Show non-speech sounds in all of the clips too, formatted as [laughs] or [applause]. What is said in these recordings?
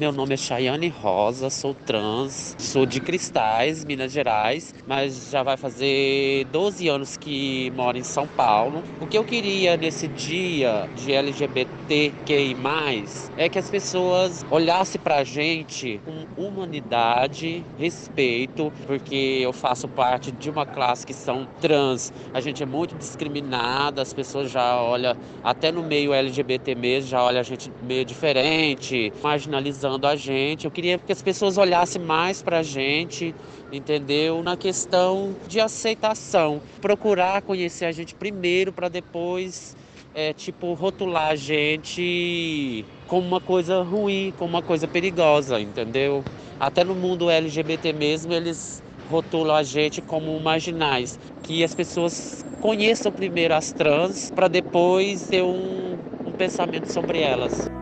Meu nome é Chayane Rosa, sou trans, sou de Cristais, Minas Gerais, mas já vai fazer 12 anos que moro em São Paulo. O que eu queria nesse dia de LGBTQI+, é que as pessoas olhassem pra gente com humanidade, respeito, porque eu faço parte de uma classe que são trans. A gente é muito discriminada, as pessoas já olham, até no meio LGBT mesmo, já olham a gente meio diferente, marginalizando a gente. Eu queria que as pessoas olhassem mais pra gente, entendeu? Na questão de aceitação. Procurar conhecer a gente primeiro para depois é, tipo, rotular a gente como uma coisa ruim, como uma coisa perigosa, entendeu? Até no mundo LGBT mesmo, eles rotulam a gente como marginais. Que as pessoas conheçam primeiro as trans para depois ter um, um pensamento sobre elas.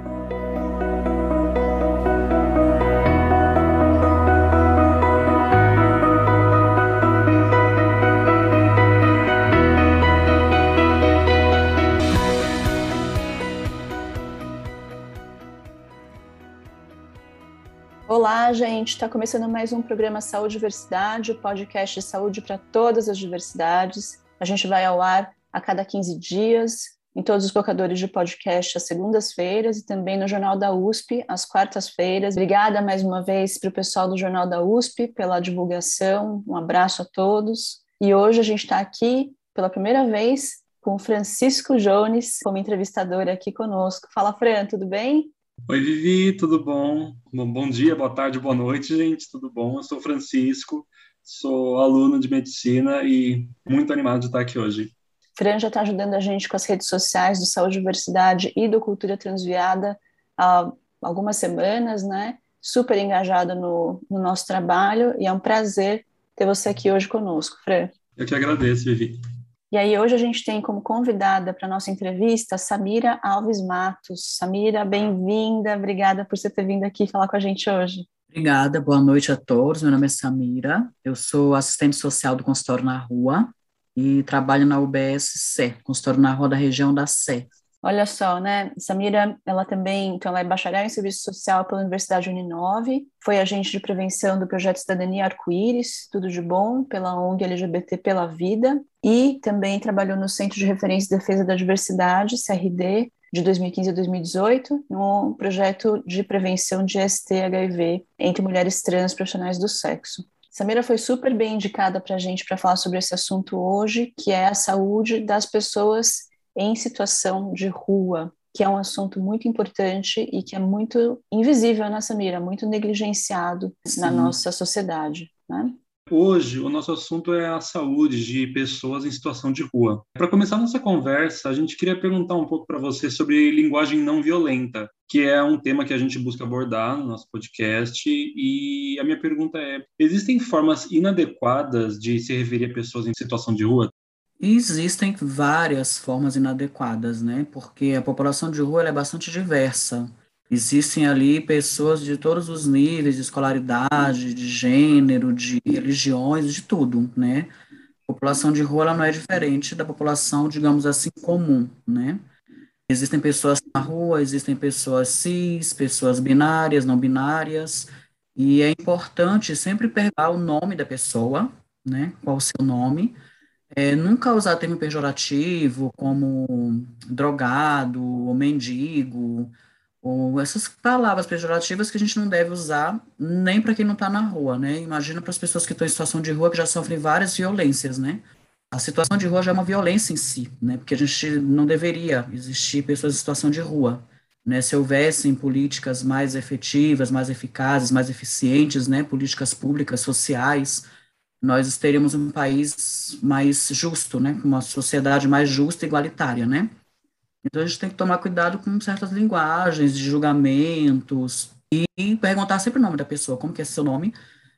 Olá, gente. Está começando mais um programa Saúde e Diversidade, o podcast de saúde para todas as diversidades. A gente vai ao ar a cada 15 dias, em todos os locadores de podcast às segundas-feiras e também no Jornal da USP às quartas-feiras. Obrigada mais uma vez para o pessoal do Jornal da USP pela divulgação. Um abraço a todos. E hoje a gente está aqui pela primeira vez com Francisco Jones como entrevistador aqui conosco. Fala, Fran, tudo bem? Oi, Vivi, tudo bom? Bom dia, boa tarde, boa noite, gente, tudo bom? Eu sou Francisco, sou aluno de medicina e muito animado de estar aqui hoje. Fran já está ajudando a gente com as redes sociais do Saúde Diversidade e do Cultura Transviada há algumas semanas, né? Super engajada no, no nosso trabalho e é um prazer ter você aqui hoje conosco, Fran. Eu que agradeço, Vivi. E aí hoje a gente tem como convidada para nossa entrevista Samira Alves Matos. Samira, bem-vinda, obrigada por você ter vindo aqui falar com a gente hoje. Obrigada, boa noite a todos. Meu nome é Samira, eu sou assistente social do consultório na rua e trabalho na UBS Sé, consultório na rua da região da Sé. Olha só, né? Samira, ela também, então, ela é bacharel em serviço social pela Universidade Uninove, foi agente de prevenção do projeto Cidadania Arco-Íris, tudo de bom, pela ONG LGBT pela Vida, e também trabalhou no Centro de Referência e Defesa da Diversidade, CRD, de 2015 a 2018, no projeto de prevenção de ST-HIV entre mulheres trans profissionais do sexo. Samira foi super bem indicada para a gente para falar sobre esse assunto hoje, que é a saúde das pessoas em situação de rua, que é um assunto muito importante e que é muito invisível nessa mira, muito negligenciado Sim. na nossa sociedade, né? Hoje, o nosso assunto é a saúde de pessoas em situação de rua. Para começar nossa conversa, a gente queria perguntar um pouco para você sobre linguagem não violenta, que é um tema que a gente busca abordar no nosso podcast. E a minha pergunta é: existem formas inadequadas de se referir a pessoas em situação de rua? Existem várias formas inadequadas, né? Porque a população de rua é bastante diversa. Existem ali pessoas de todos os níveis de escolaridade, de gênero, de religiões, de tudo, né? A população de rua não é diferente da população, digamos assim, comum, né? Existem pessoas na rua, existem pessoas cis, pessoas binárias, não binárias, e é importante sempre perguntar o nome da pessoa, né? Qual o seu nome, é, nunca usar termo pejorativo como drogado ou mendigo, ou essas palavras pejorativas que a gente não deve usar nem para quem não está na rua, né? Imagina para as pessoas que estão em situação de rua que já sofrem várias violências, né? A situação de rua já é uma violência em si, né? Porque a gente não deveria existir pessoas em situação de rua, né? Se houvessem políticas mais efetivas, mais eficazes, mais eficientes, né? Políticas públicas, sociais, nós teríamos um país mais justo, né, uma sociedade mais justa e igualitária, né? Então a gente tem que tomar cuidado com certas linguagens de julgamentos e perguntar sempre o nome da pessoa, como que é seu nome.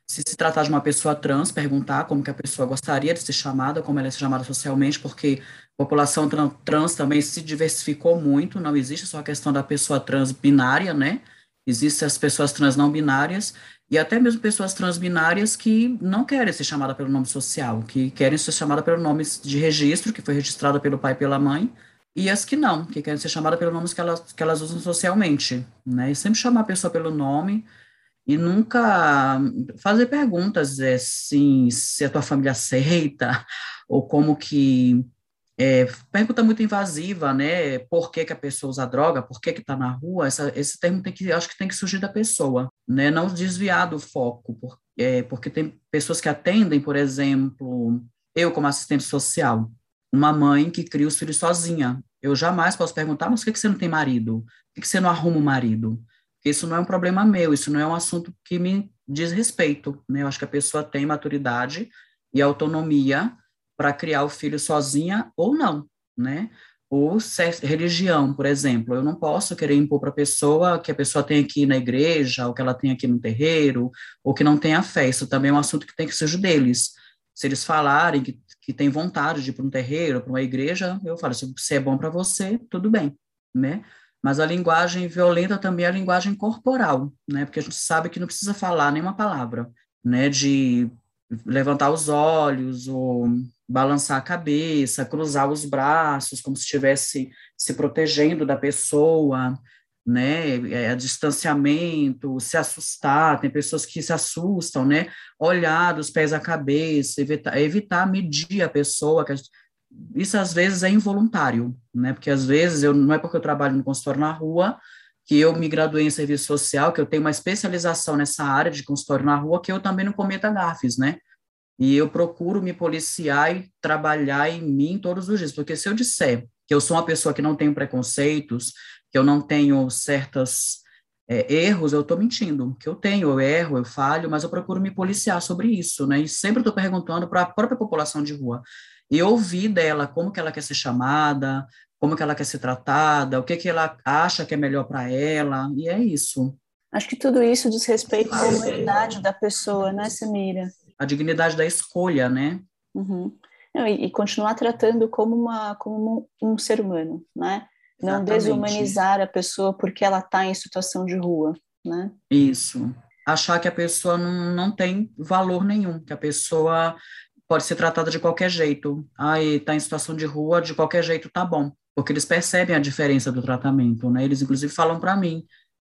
Se se tratar de uma pessoa trans, perguntar como que a pessoa gostaria de ser chamada, como ela é chamada socialmente, porque a população trans também se diversificou muito, não existe só a questão da pessoa trans binária, né? Existem as pessoas trans não binárias e até mesmo pessoas transbinárias que não querem ser chamadas pelo nome social, que querem ser chamadas pelo nome de registro, que foi registrado pelo pai e pela mãe, e as que não, que querem ser chamadas pelo nome que elas, que elas usam socialmente, né? E sempre chamar a pessoa pelo nome e nunca fazer perguntas assim, se a tua família aceita, ou como que é, pergunta muito invasiva, né? Por que, que a pessoa usa droga? Por que que está na rua? Essa, esse termo tem que, acho que tem que surgir da pessoa, né? Não desviar do foco, por, é, porque tem pessoas que atendem, por exemplo, eu como assistente social, uma mãe que cria os filhos sozinha. Eu jamais posso perguntar, mas por que, que você não tem marido? Por que, que você não arruma um marido? Porque isso não é um problema meu, isso não é um assunto que me diz respeito. Né? Eu acho que a pessoa tem maturidade e autonomia para criar o filho sozinha ou não, né? Ou religião, por exemplo. Eu não posso querer impor para a pessoa que a pessoa tem aqui na igreja, ou que ela tem aqui no terreiro, ou que não tenha fé. Isso também é um assunto que tem que ser deles. Se eles falarem que que tem vontade de ir para um terreiro, para uma igreja, eu falo, se é bom para você, tudo bem, né? Mas a linguagem violenta também é a linguagem corporal, né? Porque a gente sabe que não precisa falar nenhuma palavra, né? De levantar os olhos ou balançar a cabeça, cruzar os braços, como se estivesse se protegendo da pessoa, né, é, distanciamento, se assustar, tem pessoas que se assustam, né, olhar dos pés à cabeça, evitar, evitar medir a pessoa, que isso às vezes é involuntário, né, porque às vezes eu não é porque eu trabalho no consultório na rua que eu me graduei em serviço social, que eu tenho uma especialização nessa área de consultório na rua, que eu também não cometa gafes, né, e eu procuro me policiar e trabalhar em mim todos os dias, porque se eu disser que eu sou uma pessoa que não tem preconceitos, que eu não tenho certos é, erros, eu estou mentindo. Que eu tenho, eu erro, eu falho, mas eu procuro me policiar sobre isso, né? E sempre estou perguntando para a própria população de rua e ouvir dela como que ela quer ser chamada, como que ela quer ser tratada, o que que ela acha que é melhor para ela, e é isso. Acho que tudo isso diz respeito à humanidade da pessoa, né, Samira? A dignidade da escolha, né? Uhum. Não, e, e, continuar tratando como, uma, como um, um ser humano, né? Não desumanizar a pessoa porque ela está em situação de rua, né? Isso. Achar que a pessoa não, não tem valor nenhum, que a pessoa pode ser tratada de qualquer jeito. Aí está em situação de rua, de qualquer jeito tá bom, porque eles percebem a diferença do tratamento, né? Eles inclusive falam para mim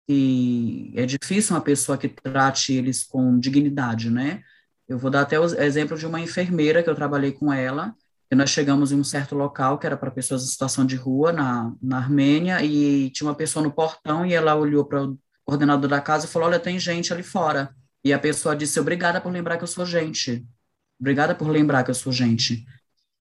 que é difícil uma pessoa que trate eles com dignidade, né? Eu vou dar até o exemplo de uma enfermeira que eu trabalhei com ela, e nós chegamos em um certo local que era para pessoas em situação de rua, na, na Armênia, e tinha uma pessoa no portão e ela olhou para o coordenador da casa e falou: Olha, tem gente ali fora. E a pessoa disse: Obrigada por lembrar que eu sou gente. Obrigada por lembrar que eu sou gente.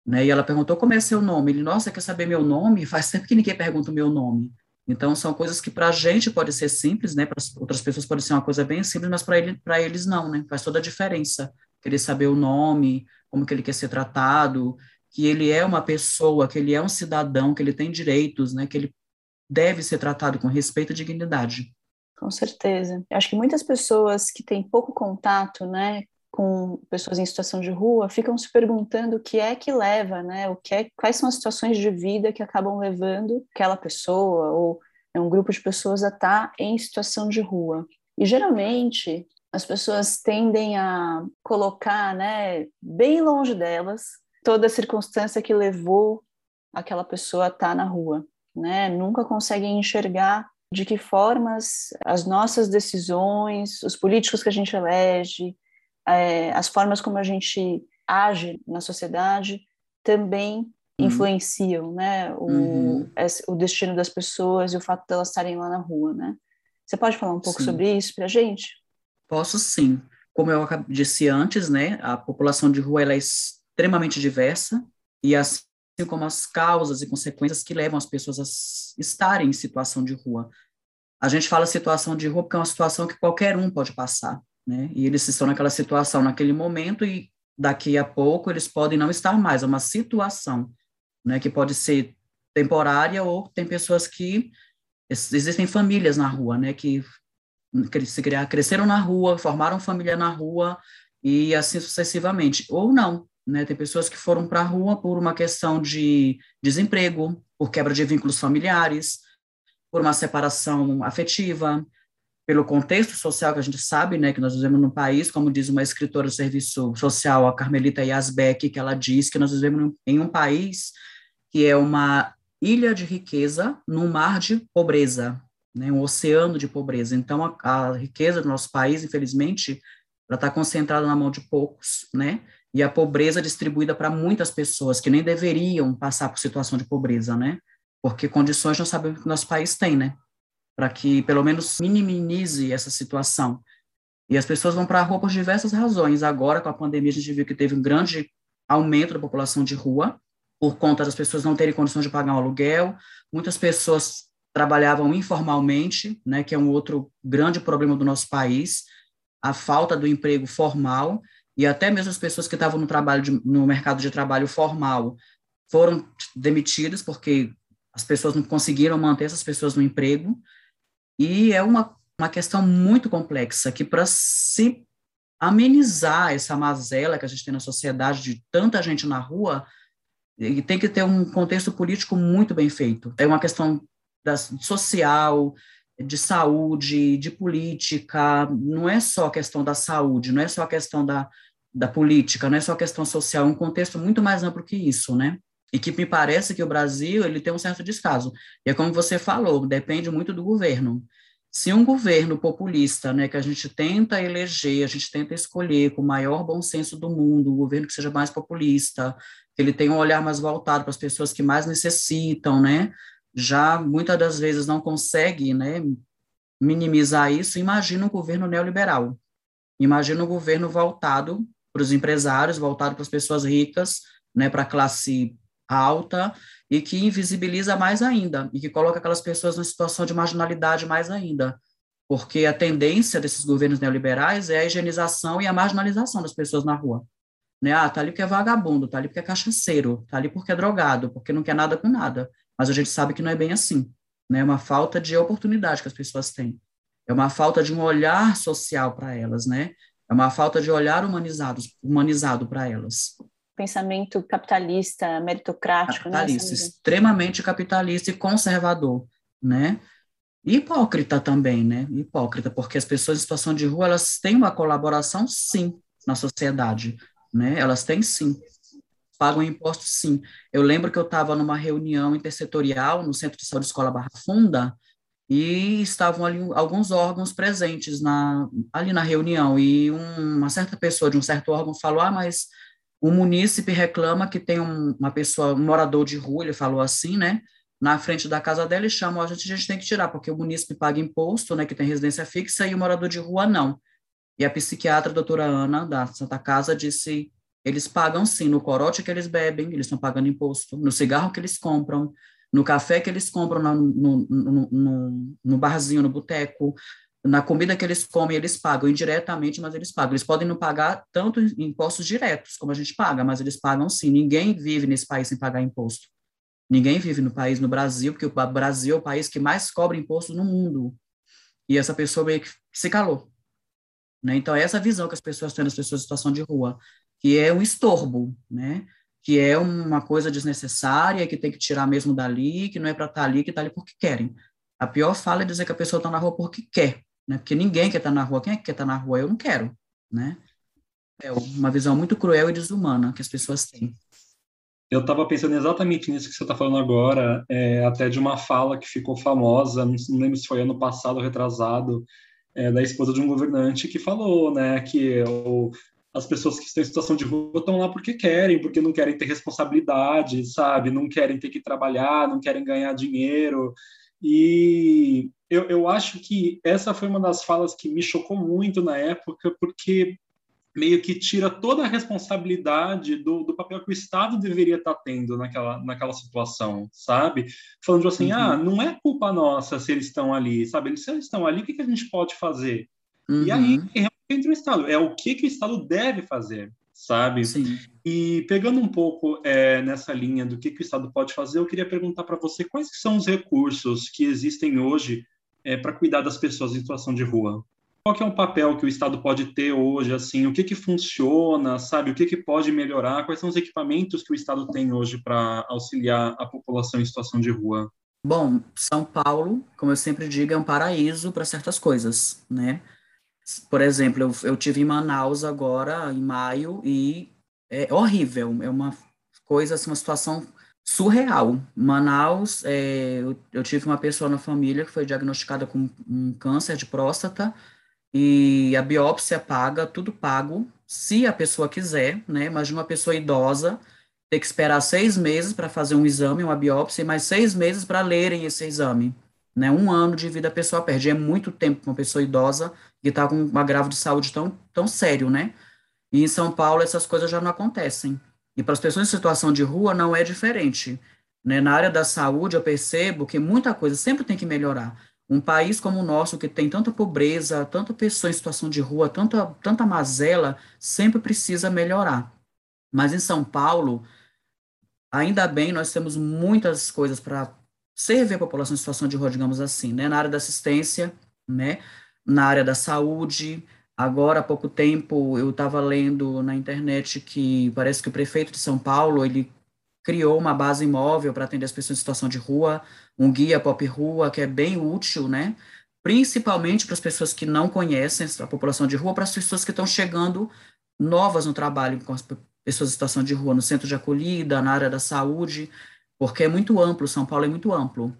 Né? E ela perguntou: Como é seu nome? Ele: Nossa, quer saber meu nome? Faz tempo que ninguém pergunta o meu nome. Então, são coisas que para a gente pode ser simples, né? Para outras pessoas pode ser uma coisa bem simples, mas para ele, eles não, né? Faz toda a diferença. Querer saber o nome, como que ele quer ser tratado, que ele é uma pessoa, que ele é um cidadão, que ele tem direitos, né, que ele deve ser tratado com respeito e dignidade. Com certeza. Eu acho que muitas pessoas que têm pouco contato, né, com pessoas em situação de rua, ficam se perguntando o que é que leva, né, o que é, quais são as situações de vida que acabam levando aquela pessoa ou é um grupo de pessoas a estar em situação de rua. E geralmente as pessoas tendem a colocar, né, bem longe delas, toda a circunstância que levou aquela pessoa a estar na rua, né? Nunca conseguem enxergar de que formas as nossas decisões, os políticos que a gente elege, é, as formas como a gente age na sociedade também uhum. influenciam, né? O, uhum. o destino das pessoas e o fato de elas estarem lá na rua, né? Você pode falar um pouco sim. sobre isso para a gente? Posso sim. Como eu disse antes, né, a população de rua ela é extremamente diversa e assim como as causas e consequências que levam as pessoas a estarem em situação de rua. A gente fala situação de rua porque é uma situação que qualquer um pode passar, né? E eles estão naquela situação naquele momento e daqui a pouco eles podem não estar mais. É uma situação, né? Que pode ser temporária ou tem pessoas que existem famílias na rua, né? Que se criar, cresceram na rua, formaram família na rua e assim sucessivamente. Ou não, né? Tem pessoas que foram para a rua por uma questão de desemprego, por quebra de vínculos familiares, por uma separação afetiva, pelo contexto social que a gente sabe, né, que nós vivemos num país, como diz uma escritora do serviço social, a Carmelita Yasbeck, que ela diz que nós vivemos em um país que é uma ilha de riqueza num mar de pobreza, né, um oceano de pobreza. Então, a, a riqueza do nosso país, infelizmente, ela está concentrada na mão de poucos, né? E a pobreza distribuída para muitas pessoas que nem deveriam passar por situação de pobreza, né? Porque condições nós sabemos que nosso país tem, né? Para que pelo menos minimize essa situação. E as pessoas vão para a rua por diversas razões. Agora, com a pandemia, a gente viu que teve um grande aumento da população de rua, por conta das pessoas não terem condições de pagar um aluguel. Muitas pessoas trabalhavam informalmente, né, que é um outro grande problema do nosso país, a falta do emprego formal e até mesmo as pessoas que estavam no trabalho de, no mercado de trabalho formal foram demitidas porque as pessoas não conseguiram manter essas pessoas no emprego e é uma, uma questão muito complexa que para se amenizar essa mazela que a gente tem na sociedade de tanta gente na rua, tem que ter um contexto político muito bem feito. É uma questão da, social, de saúde, de política, não é só a questão da saúde, não é só a questão da, da política, não é só a questão social, é um contexto muito mais amplo que isso, né? E que me parece que o Brasil, ele tem um certo descaso. E é como você falou, depende muito do governo. Se um governo populista, né, que a gente tenta eleger, a gente tenta escolher com o maior bom senso do mundo, um governo que seja mais populista, que ele tenha um olhar mais voltado para as pessoas que mais necessitam, né, já muitas das vezes não consegue né, minimizar isso, imagina um governo neoliberal. Imagina um governo voltado para os empresários, voltado para as pessoas ricas, né, para a classe alta, e que invisibiliza mais ainda, e que coloca aquelas pessoas numa situação de marginalidade mais ainda. Porque a tendência desses governos neoliberais é a higienização e a marginalização das pessoas na rua. Né? Ah, tá ali porque é vagabundo, tá ali porque é cachaceiro, tá ali porque é drogado, porque não quer nada com nada mas a gente sabe que não é bem assim. Né? É uma falta de oportunidade que as pessoas têm. É uma falta de um olhar social para elas, né? É uma falta de olhar humanizado, humanizado para elas. Pensamento capitalista, meritocrático, né, capitalista, né? extremamente capitalista e conservador, né? Hipócrita também, né? Hipócrita, porque as pessoas em situação de rua, elas têm uma colaboração, sim, na sociedade, né? Elas têm, sim pagam impostos sim. Eu lembro que eu estava numa reunião intersetorial no Centro de Saúde Escola Barra Funda e estavam ali alguns órgãos presentes na, ali na reunião e um, uma certa pessoa de um certo órgão falou, ah, mas o munícipe reclama que tem um, uma pessoa, um morador de rua, ele falou assim, né, na frente da casa dela e chama, a gente, a gente tem que tirar, porque o munícipe paga imposto, né, que tem residência fixa, e o morador de rua não. E a psiquiatra, a doutora Ana, da Santa Casa, disse eles pagam sim no corote que eles bebem, eles estão pagando imposto, no cigarro que eles compram, no café que eles compram no, no, no, no barzinho, no boteco, na comida que eles comem, eles pagam indiretamente, mas eles pagam. Eles podem não pagar tanto impostos diretos como a gente paga, mas eles pagam sim. Ninguém vive nesse país sem pagar imposto. Ninguém vive no país, no Brasil, porque o Brasil é o país que mais cobra imposto no mundo. E essa pessoa meio que se calou. Né? Então, é essa visão que as pessoas têm das pessoas em situação de rua que é um estorbo, né? Que é uma coisa desnecessária, que tem que tirar mesmo dali, que não é para estar tá ali, que está ali porque querem. A pior fala é dizer que a pessoa está na rua porque quer, né? Porque ninguém quer estar tá na rua. Quem é que quer estar tá na rua? Eu não quero, né? É uma visão muito cruel e desumana que as pessoas têm. Eu estava pensando exatamente nisso que você está falando agora, é, até de uma fala que ficou famosa, não, lembro se foi ano passado retrasado, é, da esposa de um governante que falou, né, que as pessoas que estão em situação de rua estão lá porque querem, porque não querem ter responsabilidade, sabe? Não querem ter que trabalhar, não querem ganhar dinheiro. E eu, eu acho que essa foi uma das falas que me chocou muito na época, porque meio que tira toda a responsabilidade do, do papel que o Estado deveria estar tendo naquela, naquela situação, sabe? Falando assim, uhum. ah, não é culpa nossa se eles estão ali, sabe? se eles estão ali, o que, que a gente pode fazer? Uhum. E aí, uhum entre o Estado, é o que, que o Estado deve fazer, sabe? Sim. E pegando um pouco é, nessa linha do que, que o Estado pode fazer, eu queria perguntar para você quais são os recursos que existem hoje é, para cuidar das pessoas em situação de rua. Qual é o papel que o Estado pode ter hoje, assim, o que que funciona, sabe, o que que pode melhorar, quais são os equipamentos que o Estado tem hoje para auxiliar a população em situação de rua? Bom, São Paulo, como eu sempre digo, é um paraíso para certas coisas, né? Por exemplo, eu, eu tive em Manaus agora, em maio, e é horrível, é uma coisa, assim, uma situação surreal. Manaus, é, eu, eu, tive uma pessoa na família que foi diagnosticada com um câncer de próstata e a biópsia paga, tudo pago, se a pessoa quiser, né? Imagina uma pessoa idosa ter que esperar seis meses para fazer um exame, uma biópsia, e mais seis meses para lerem esse exame. Né? Um ano de vida a pessoa perde. É muito tempo para uma pessoa idosa que está com um agravo de saúde tão, tão sério, né? E em São Paulo essas coisas já não acontecem. E para as pessoas em situação de rua não é diferente. Né? Na área da saúde, eu percebo que muita coisa sempre tem que melhorar. Um país como o nosso, que tem tanta pobreza, tanta pessoa em situação de rua, tanta, tanta mazela, sempre precisa melhorar. Mas em São Paulo, ainda bem, nós temos muitas coisas para servir a população em situação de rua, digamos assim, né? Na área da assistência, né? Na área da saúde, Agora, há pouco tempo, eu estava lendo na internet que parece que o prefeito de São Paulo, ele criou uma base imóvel para atender as pessoas em situação de rua, um guia pop rua, que é bem útil, né? Principalmente para as pessoas que não conhecem a população de rua, para as pessoas que estão chegando novas no trabalho com as pessoas em situação de rua, no centro de acolhida, na área da saúde, porque é muito amplo, São Paulo é muito amplo.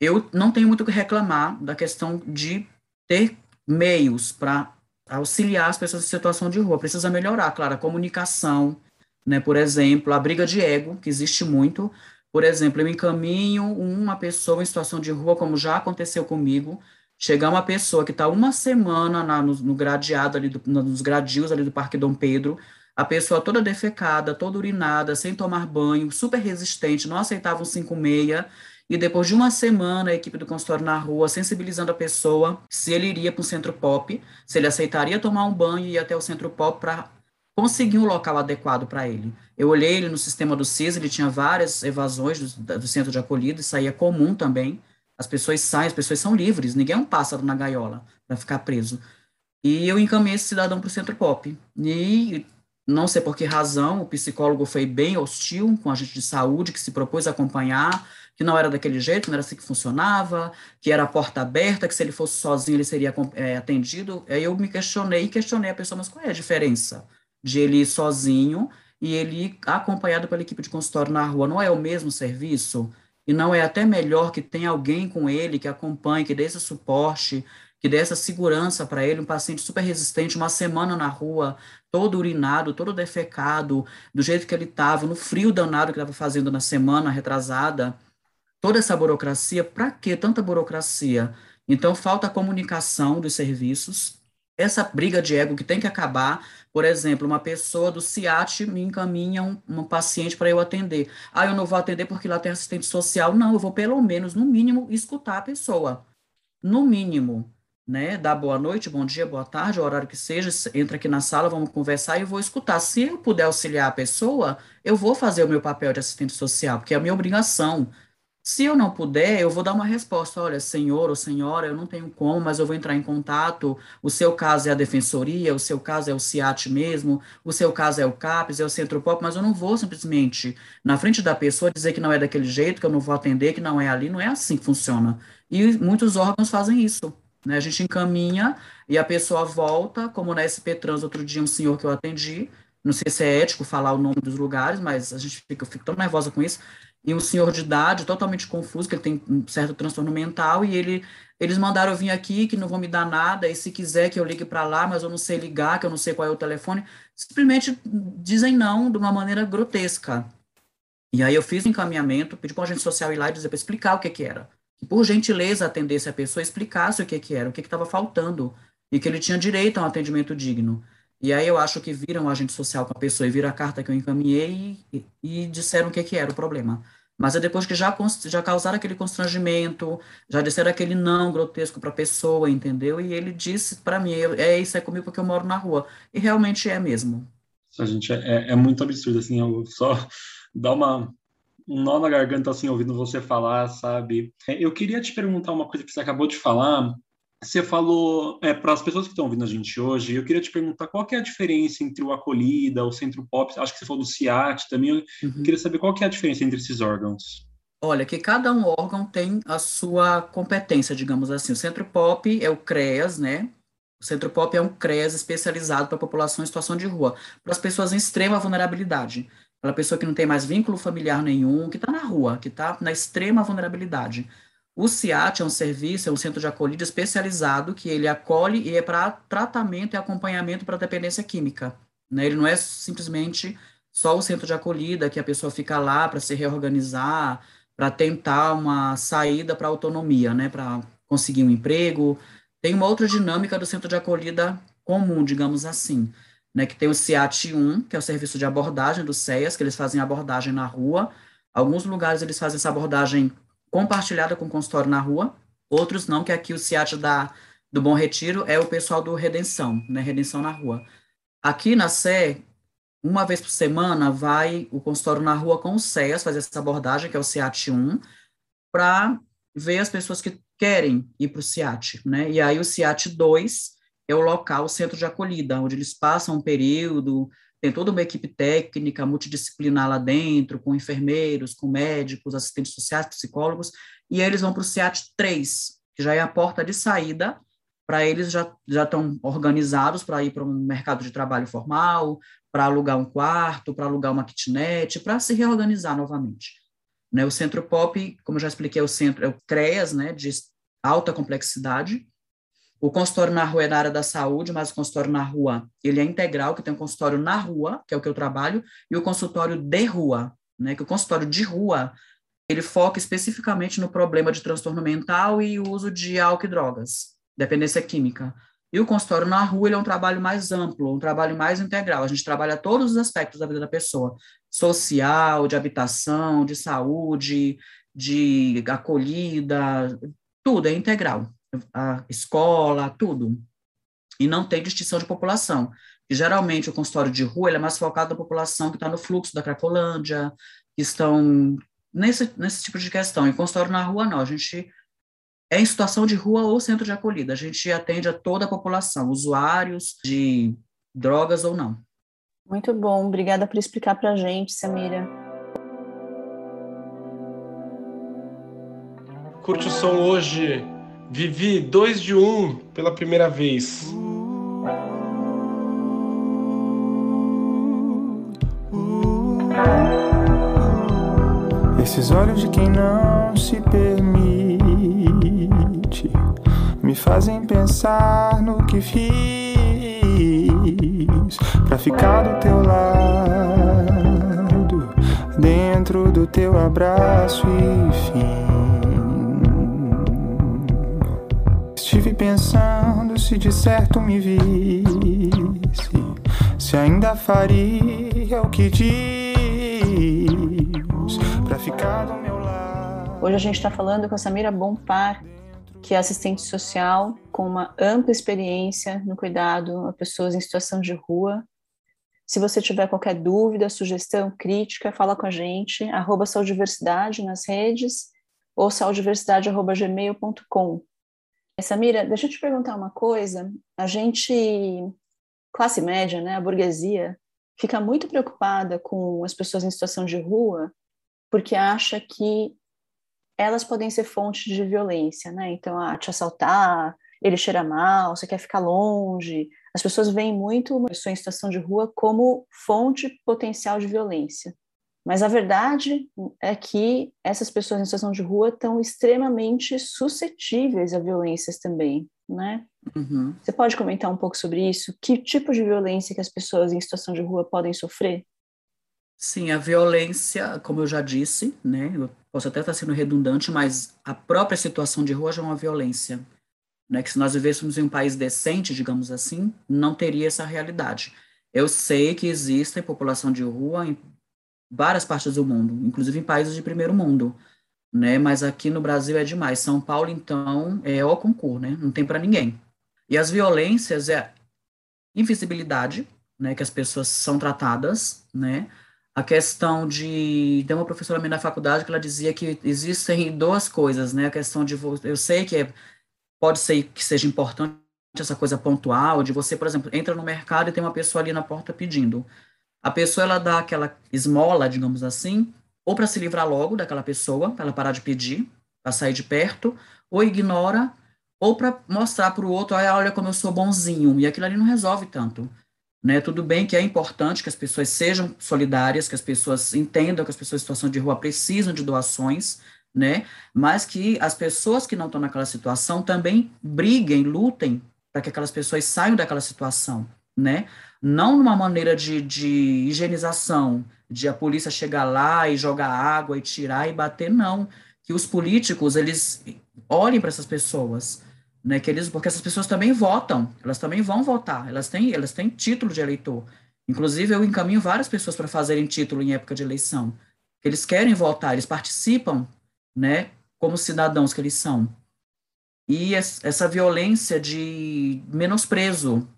Eu não tenho muito o que reclamar da questão de ter meios para auxiliar as pessoas em situação de rua. Precisa melhorar, claro, a comunicação, né? Por exemplo, a briga de ego, que existe muito. Por exemplo, eu encaminho uma pessoa em situação de rua, como já aconteceu comigo, chegar uma pessoa que está uma semana na, no, no, gradeado ali, do, nos gradios ali do Parque Dom Pedro, a pessoa toda defecada, toda urinada, sem tomar banho, super resistente, não aceitava um 5-6, e depois de uma semana, a equipe do consultório na rua, sensibilizando a pessoa se ele iria para o centro pop, se ele aceitaria tomar um banho e ir até o centro pop para conseguir um local adequado para ele. Eu olhei ele no sistema do CIS, ele tinha várias evasões do, do centro de acolhida, isso aí é comum também. As pessoas saem, as pessoas são livres, ninguém é um pássaro na gaiola para ficar preso. E eu encaminhei esse cidadão para o centro pop. E não sei por que razão, o psicólogo foi bem hostil com a gente de saúde, que se propôs a acompanhar, que não era daquele jeito, não era assim que funcionava, que era a porta aberta, que se ele fosse sozinho ele seria é, atendido. Aí eu me questionei e questionei a pessoa, mas qual é a diferença de ele ir sozinho e ele acompanhado pela equipe de consultório na rua? Não é o mesmo serviço? E não é até melhor que tenha alguém com ele que acompanhe, que dê esse suporte, que dê essa segurança para ele, um paciente super resistente, uma semana na rua, todo urinado, todo defecado, do jeito que ele estava, no frio danado que estava fazendo na semana retrasada, toda essa burocracia, para que tanta burocracia? Então, falta comunicação dos serviços, essa briga de ego que tem que acabar. Por exemplo, uma pessoa do CIAT me encaminha um, um paciente para eu atender. Ah, eu não vou atender porque lá tem assistente social. Não, eu vou pelo menos, no mínimo, escutar a pessoa. No mínimo, né? Dar boa noite, bom dia, boa tarde, o horário que seja, entra aqui na sala, vamos conversar e eu vou escutar. Se eu puder auxiliar a pessoa, eu vou fazer o meu papel de assistente social, porque é a minha obrigação. Se eu não puder, eu vou dar uma resposta. Olha, senhor ou senhora, eu não tenho como, mas eu vou entrar em contato. O seu caso é a defensoria, o seu caso é o CIAT mesmo, o seu caso é o CAPES, é o Centro Pop, mas eu não vou simplesmente, na frente da pessoa, dizer que não é daquele jeito, que eu não vou atender, que não é ali. Não é assim que funciona. E muitos órgãos fazem isso. Né? A gente encaminha e a pessoa volta, como na SP Trans, outro dia, um senhor que eu atendi, não sei se é ético falar o nome dos lugares, mas a gente fica, eu fico tão nervosa com isso e um senhor de idade totalmente confuso, que ele tem um certo transtorno mental, e ele, eles mandaram eu vir aqui, que não vão me dar nada, e se quiser que eu ligue para lá, mas eu não sei ligar, que eu não sei qual é o telefone, simplesmente dizem não de uma maneira grotesca. E aí eu fiz o um encaminhamento, pedi para a agente social ir lá e dizer para explicar o que que era. Por gentileza, atendesse a pessoa, explicasse o que que era, o que estava faltando, e que ele tinha direito a um atendimento digno. E aí eu acho que viram o agente social com a pessoa e viram a carta que eu encaminhei e, e disseram o que, que era o problema. Mas é depois que já, já causaram aquele constrangimento, já disseram aquele não grotesco para a pessoa, entendeu? E ele disse para mim, é isso é comigo porque eu moro na rua. E realmente é mesmo. A gente é, é muito absurdo, assim, eu só [laughs] dá uma, um nó na garganta, assim, ouvindo você falar, sabe? Eu queria te perguntar uma coisa que você acabou de falar, você falou, é, para as pessoas que estão ouvindo a gente hoje, eu queria te perguntar qual é a diferença entre o Acolhida, o Centro Pop, acho que você falou do CIAT também, eu uhum. queria saber qual é a diferença entre esses órgãos. Olha, que cada um órgão tem a sua competência, digamos assim. O Centro Pop é o CREAS, né? O Centro Pop é um CREAS especializado para a população em situação de rua, para as pessoas em extrema vulnerabilidade. aquela pessoa que não tem mais vínculo familiar nenhum, que está na rua, que está na extrema vulnerabilidade. O CIAT é um serviço, é um centro de acolhida especializado que ele acolhe e é para tratamento e acompanhamento para dependência química. Né? Ele não é simplesmente só o centro de acolhida que a pessoa fica lá para se reorganizar, para tentar uma saída para autonomia, né? para conseguir um emprego. Tem uma outra dinâmica do centro de acolhida comum, digamos assim né, que tem o CIAT 1, que é o serviço de abordagem do CEAS, que eles fazem abordagem na rua. Alguns lugares eles fazem essa abordagem compartilhada com o consultório na rua, outros não, que aqui o CIAT da, do Bom Retiro é o pessoal do Redenção, né, Redenção na rua. Aqui na Sé, uma vez por semana, vai o consultório na rua com o CEAS fazer essa abordagem, que é o CIAT 1, para ver as pessoas que querem ir para o CIAT, né? E aí o CIAT 2 é o local, o centro de acolhida, onde eles passam um período, tem toda uma equipe técnica multidisciplinar lá dentro, com enfermeiros, com médicos, assistentes sociais, psicólogos, e eles vão para o SEAT 3, que já é a porta de saída, para eles já, já estão organizados para ir para um mercado de trabalho formal, para alugar um quarto, para alugar uma kitnet, para se reorganizar novamente. Né, o Centro Pop, como já expliquei, é o centro, é o CREAS, né, de alta complexidade, o consultório na rua é na área da saúde, mas o consultório na rua, ele é integral, que tem um consultório na rua, que é o que eu trabalho, e o consultório de rua, né, que o consultório de rua, ele foca especificamente no problema de transtorno mental e o uso de álcool e drogas, dependência química. E o consultório na rua, ele é um trabalho mais amplo, um trabalho mais integral. A gente trabalha todos os aspectos da vida da pessoa, social, de habitação, de saúde, de acolhida, tudo é integral a escola, tudo. E não tem distinção de população. E, geralmente, o consultório de rua é mais focado na população que está no fluxo da Cracolândia, que estão nesse, nesse tipo de questão. E consultório na rua, não. A gente é em situação de rua ou centro de acolhida. A gente atende a toda a população, usuários de drogas ou não. Muito bom. Obrigada por explicar para a gente, Samira. Curte o som hoje Vivi dois de um pela primeira vez. Esses olhos de quem não se permite me fazem pensar no que fiz pra ficar do teu lado, dentro do teu abraço e fim. Pensando se de certo me visse, se ainda faria o que diz para ficar do meu lado. Hoje a gente está falando com a Samira Bompar, que é assistente social com uma ampla experiência no cuidado a pessoas em situação de rua. Se você tiver qualquer dúvida, sugestão, crítica, fala com a gente, arroba saudiversidade nas redes ou saudiversidade.gmail.com. Samira, deixa eu te perguntar uma coisa. A gente, classe média, né, a burguesia, fica muito preocupada com as pessoas em situação de rua porque acha que elas podem ser fonte de violência, né? Então, ah, te assaltar, ele cheira mal, você quer ficar longe. As pessoas veem muito uma pessoa em situação de rua como fonte potencial de violência. Mas a verdade é que essas pessoas em situação de rua estão extremamente suscetíveis a violências também, né? Uhum. Você pode comentar um pouco sobre isso? Que tipo de violência que as pessoas em situação de rua podem sofrer? Sim, a violência, como eu já disse, né? Eu posso até estar sendo redundante, mas a própria situação de rua já é uma violência. Né, que se nós vivêssemos em um país decente, digamos assim, não teria essa realidade. Eu sei que existe população de rua em várias partes do mundo, inclusive em países de primeiro mundo, né? Mas aqui no Brasil é demais. São Paulo, então, é o concurso, né? Não tem para ninguém. E as violências é invisibilidade, né? Que as pessoas são tratadas, né? A questão de tem uma professora minha na faculdade que ela dizia que existem duas coisas, né? A questão de eu sei que é, pode ser que seja importante essa coisa pontual de você, por exemplo, entra no mercado e tem uma pessoa ali na porta pedindo a pessoa ela dá aquela esmola, digamos assim, ou para se livrar logo daquela pessoa, para ela parar de pedir, para sair de perto, ou ignora, ou para mostrar para o outro, olha como eu sou bonzinho, e aquilo ali não resolve tanto. Né? Tudo bem que é importante que as pessoas sejam solidárias, que as pessoas entendam que as pessoas em situação de rua precisam de doações, né? Mas que as pessoas que não estão naquela situação também briguem, lutem para que aquelas pessoas saiam daquela situação, né? Não numa maneira de, de higienização, de a polícia chegar lá e jogar água e tirar e bater, não. Que os políticos, eles olhem para essas pessoas, né? Que eles, porque essas pessoas também votam, elas também vão votar, elas têm, elas têm título de eleitor. Inclusive, eu encaminho várias pessoas para fazerem título em época de eleição. Eles querem votar, eles participam né, como cidadãos que eles são. E essa violência de menosprezo,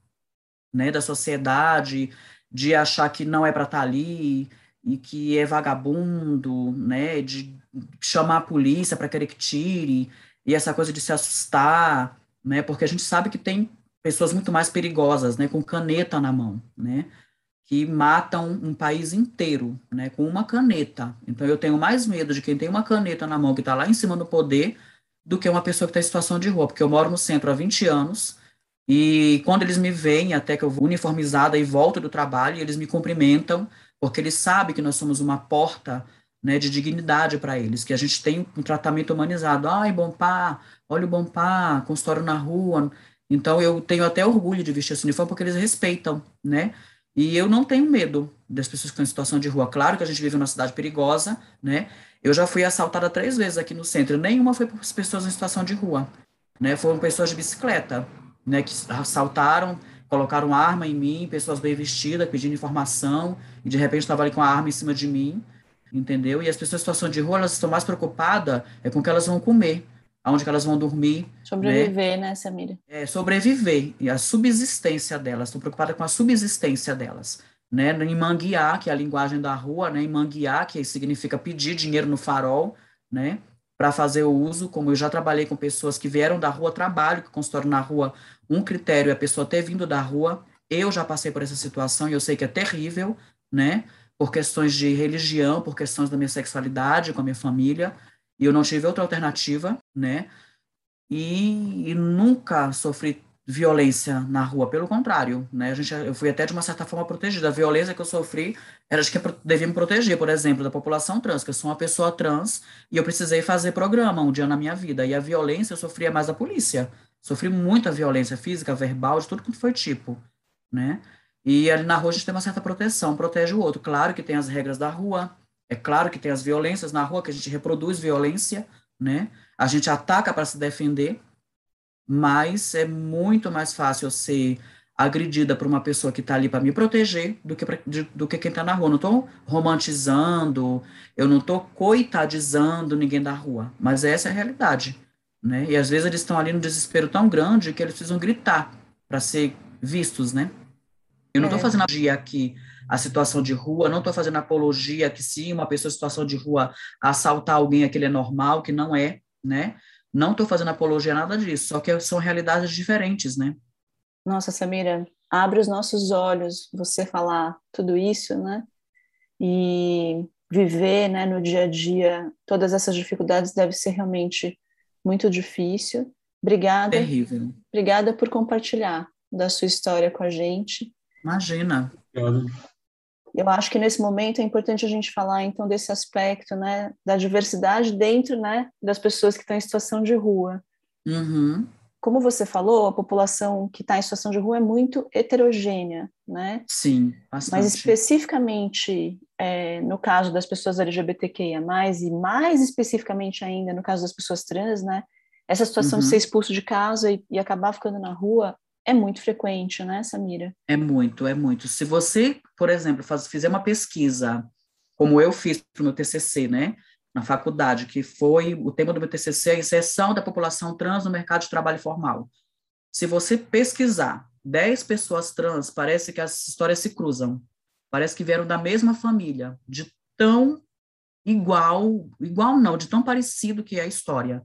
né, da sociedade, de achar que não é para estar tá ali e que é vagabundo, né, de chamar a polícia para querer que tire, e essa coisa de se assustar, né, porque a gente sabe que tem pessoas muito mais perigosas, né, com caneta na mão, né, que matam um país inteiro, né, com uma caneta. Então eu tenho mais medo de quem tem uma caneta na mão que está lá em cima do poder do que uma pessoa que está em situação de rua, porque eu moro no centro há 20 anos e quando eles me veem, até que eu vou uniformizada e volto do trabalho, eles me cumprimentam, porque eles sabem que nós somos uma porta né, de dignidade para eles, que a gente tem um tratamento humanizado. Ai, bom pá, olha o bom pá, consultório na rua. Então eu tenho até orgulho de vestir esse uniforme porque eles respeitam, né? E eu não tenho medo das pessoas que estão em situação de rua. Claro que a gente vive numa cidade perigosa, né? Eu já fui assaltada três vezes aqui no centro. Nenhuma foi por pessoas em situação de rua, né? Foram pessoas de bicicleta, né? Que assaltaram, colocaram arma em mim, pessoas bem vestidas, pedindo informação, e de repente estava ali com a arma em cima de mim, entendeu? E as pessoas em situação de rua, elas estão mais preocupadas é com o que elas vão comer, aonde que elas vão dormir. Sobreviver, né, né Samira? É, sobreviver, e a subsistência delas, estão preocupadas com a subsistência delas. Né, em manguear, que é a linguagem da rua, né, em manguear, que significa pedir dinheiro no farol, né, para fazer o uso, como eu já trabalhei com pessoas que vieram da rua, trabalho que consultório na rua, um critério é a pessoa ter vindo da rua, eu já passei por essa situação e eu sei que é terrível, né, por questões de religião, por questões da minha sexualidade com a minha família, e eu não tive outra alternativa, né? E, e, nunca sofri violência na rua, pelo contrário, né? A gente, eu fui até de uma certa forma protegida. A violência que eu sofri era de que devia me proteger, por exemplo, da população trans, que eu sou uma pessoa trans e eu precisei fazer programa um dia na minha vida. E a violência eu sofria mais da polícia. Sofri muita violência física, verbal, de tudo que foi tipo, né? E ali na rua a gente tem uma certa proteção, protege o outro. Claro que tem as regras da rua, é claro que tem as violências na rua, que a gente reproduz violência, né? A gente ataca para se defender, mas é muito mais fácil ser agredida por uma pessoa que está ali para me proteger do que, pra, de, do que quem está na rua. Eu não estou romantizando, eu não estou coitadizando ninguém da rua, mas essa é a realidade. Né? E às vezes eles estão ali no desespero tão grande que eles precisam gritar para ser vistos, né? Eu não estou é. fazendo dia aqui a situação de rua, não estou fazendo apologia que se uma pessoa em situação de rua assaltar alguém, aquele é normal, que não é, né? Não estou fazendo apologia a nada disso, só que são realidades diferentes, né? Nossa, Samira, abre os nossos olhos você falar tudo isso, né? E viver, né, no dia a dia, todas essas dificuldades deve ser realmente muito difícil. Obrigada. Terrível. Obrigada por compartilhar da sua história com a gente. Imagina. Obrigado. Eu acho que nesse momento é importante a gente falar então desse aspecto, né, da diversidade dentro, né, das pessoas que estão em situação de rua. Uhum. Como você falou, a população que está em situação de rua é muito heterogênea, né? Sim, bastante. Mas especificamente é, no caso das pessoas LGBTQIA+, e mais especificamente ainda no caso das pessoas trans, né? Essa situação uhum. de ser expulso de casa e, e acabar ficando na rua é muito frequente, né, Samira? É muito, é muito. Se você, por exemplo, faz, fizer uma pesquisa, como eu fiz para o meu TCC, né, na faculdade, que foi o tema do meu TCC, a inserção da população trans no mercado de trabalho formal. Se você pesquisar 10 pessoas trans, parece que as histórias se cruzam. Parece que vieram da mesma família, de tão igual, igual não, de tão parecido que é a história.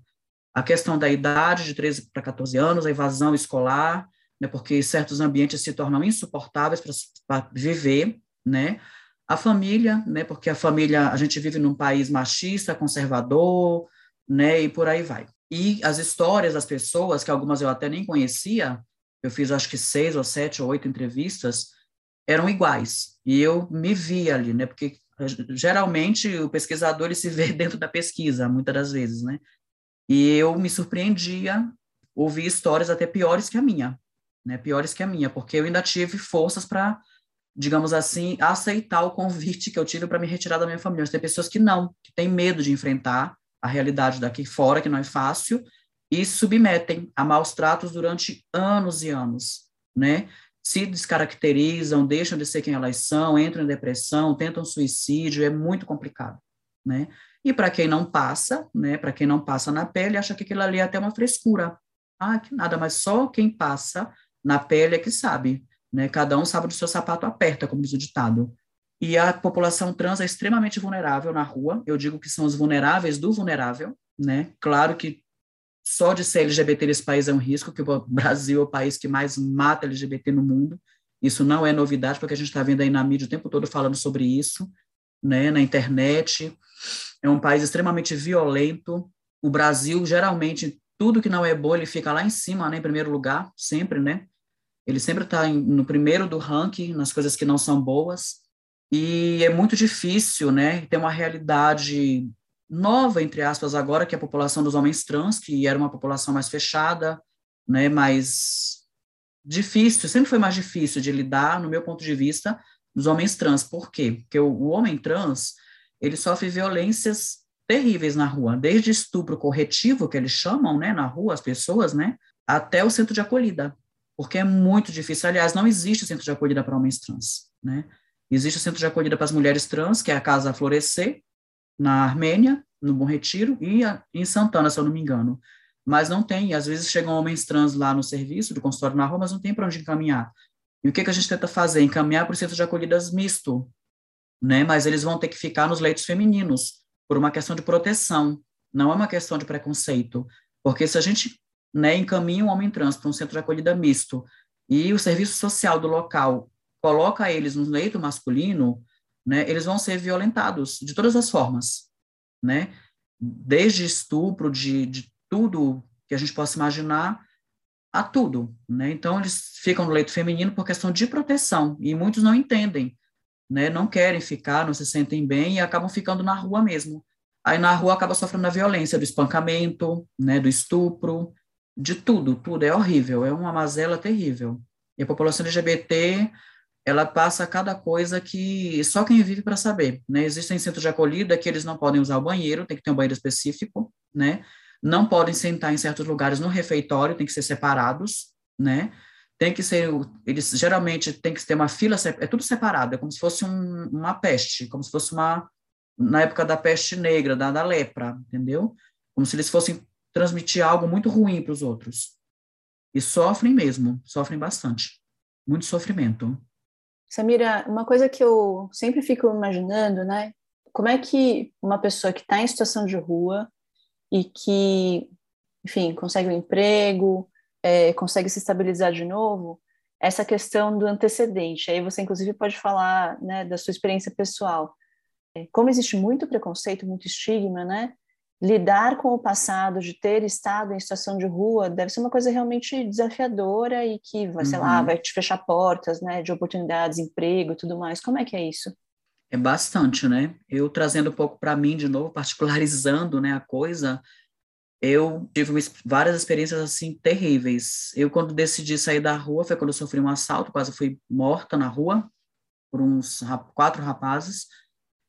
A questão da idade, de 13 para 14 anos, a evasão escolar, né, porque certos ambientes se tornam insuportáveis para viver, né? A família, né, porque a família, a gente vive num país machista, conservador, né, e por aí vai. E as histórias das pessoas, que algumas eu até nem conhecia, eu fiz acho que seis ou sete ou oito entrevistas, eram iguais. E eu me via ali, né? Porque geralmente o pesquisador ele se vê [laughs] dentro da pesquisa, muitas das vezes, né? E eu me surpreendia ouvir histórias até piores que a minha, né? Piores que a minha, porque eu ainda tive forças para, digamos assim, aceitar o convite que eu tive para me retirar da minha família. Mas tem pessoas que não, que têm medo de enfrentar a realidade daqui fora, que não é fácil, e submetem a maus tratos durante anos e anos, né? Se descaracterizam, deixam de ser quem elas são, entram em depressão, tentam suicídio, é muito complicado, né? E para quem não passa, né, para quem não passa na pele, acha que aquilo ali é até uma frescura. Ah, que nada, mas só quem passa na pele é que sabe, né? Cada um sabe onde o seu sapato aperta, como diz o ditado. E a população trans é extremamente vulnerável na rua. Eu digo que são os vulneráveis do vulnerável, né? Claro que só de ser LGBT nesse país é um risco, que o Brasil é o país que mais mata LGBT no mundo. Isso não é novidade, porque a gente está vendo aí na mídia o tempo todo falando sobre isso, né? Na internet. É um país extremamente violento. O Brasil, geralmente, tudo que não é bom, ele fica lá em cima, né? Em primeiro lugar, sempre, né? Ele sempre está no primeiro do ranking, nas coisas que não são boas. E é muito difícil, né, ter uma realidade nova, entre aspas, agora, que é a população dos homens trans, que era uma população mais fechada, né, mais difícil, sempre foi mais difícil de lidar, no meu ponto de vista, dos homens trans. Por quê? Porque o, o homem trans, ele sofre violências terríveis na rua, desde estupro corretivo, que eles chamam, né, na rua, as pessoas, né, até o centro de acolhida, porque é muito difícil. Aliás, não existe centro de acolhida para homens trans, né? Existe o centro de acolhida para as mulheres trans, que é a Casa Florescer, na Armênia, no Bom Retiro, e em Santana, se eu não me engano. Mas não tem, às vezes chegam homens trans lá no serviço do consultório na rua, mas não tem para onde encaminhar. E o que, que a gente tenta fazer? Encaminhar para o centro de acolhidas misto, né? Mas eles vão ter que ficar nos leitos femininos, por uma questão de proteção, não é uma questão de preconceito. Porque se a gente né, encaminha um homem trans para um centro de acolhida misto e o serviço social do local coloca eles no leito masculino, né, eles vão ser violentados de todas as formas, né? Desde estupro, de, de tudo que a gente possa imaginar, a tudo, né? Então eles ficam no leito feminino por questão de proteção e muitos não entendem, né? Não querem ficar, não se sentem bem e acabam ficando na rua mesmo. Aí na rua acaba sofrendo a violência do espancamento, né? Do estupro, de tudo, tudo é horrível, é uma mazela terrível. E a população LGBT ela passa cada coisa que só quem vive para saber, né? Existem centros de acolhida que eles não podem usar o banheiro, tem que ter um banheiro específico, né? Não podem sentar em certos lugares no refeitório, tem que ser separados, né? Tem que ser, eles geralmente tem que ter uma fila, é tudo separado, é como se fosse um, uma peste, como se fosse uma, na época da peste negra, da, da lepra, entendeu? Como se eles fossem transmitir algo muito ruim para os outros. E sofrem mesmo, sofrem bastante, muito sofrimento. Samira, uma coisa que eu sempre fico imaginando, né? Como é que uma pessoa que está em situação de rua e que, enfim, consegue um emprego, é, consegue se estabilizar de novo, essa questão do antecedente. Aí você, inclusive, pode falar né, da sua experiência pessoal. É, como existe muito preconceito, muito estigma, né? Lidar com o passado, de ter estado em situação de rua, deve ser uma coisa realmente desafiadora e que, vai, uhum. sei lá, uhum. vai te fechar portas, né, de oportunidades, emprego e tudo mais. Como é que é isso? É bastante, né? Eu trazendo um pouco para mim de novo, particularizando, né, a coisa, eu tive várias experiências assim terríveis. Eu quando decidi sair da rua foi quando eu sofri um assalto, quase fui morta na rua por uns quatro rapazes.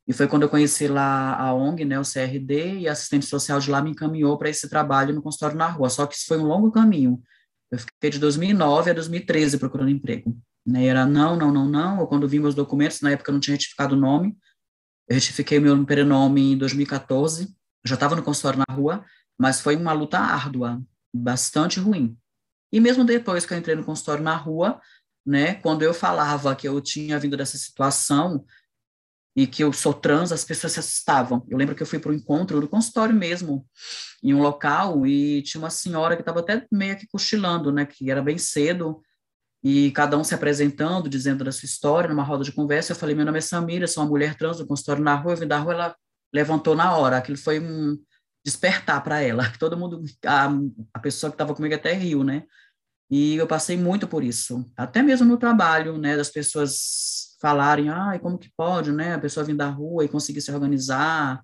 E foi quando eu conheci lá a ONG, né, o CRD, e a assistente social de lá me encaminhou para esse trabalho no consultório na rua. Só que isso foi um longo caminho. Eu fiquei de 2009 a 2013 procurando emprego. Né, era não, não, não, não. Ou quando vi meus documentos, na época eu não tinha retificado o nome. Eu retifiquei meu prenome em 2014. Eu já estava no consultório na rua, mas foi uma luta árdua, bastante ruim. E mesmo depois que eu entrei no consultório na rua, né, quando eu falava que eu tinha vindo dessa situação, e que eu sou trans, as pessoas se assustavam. Eu lembro que eu fui para um encontro do consultório mesmo, em um local, e tinha uma senhora que estava até meio que cochilando, né, que era bem cedo, e cada um se apresentando, dizendo da sua história, numa roda de conversa. Eu falei: Meu nome é Samira, sou uma mulher trans do consultório na rua. Eu vim da rua, ela levantou na hora. Aquilo foi um despertar para ela. [laughs] Todo mundo, a, a pessoa que estava comigo até riu, né? E eu passei muito por isso, até mesmo no trabalho, né, das pessoas falarem, ah, como que pode, né, a pessoa vir da rua e conseguir se organizar,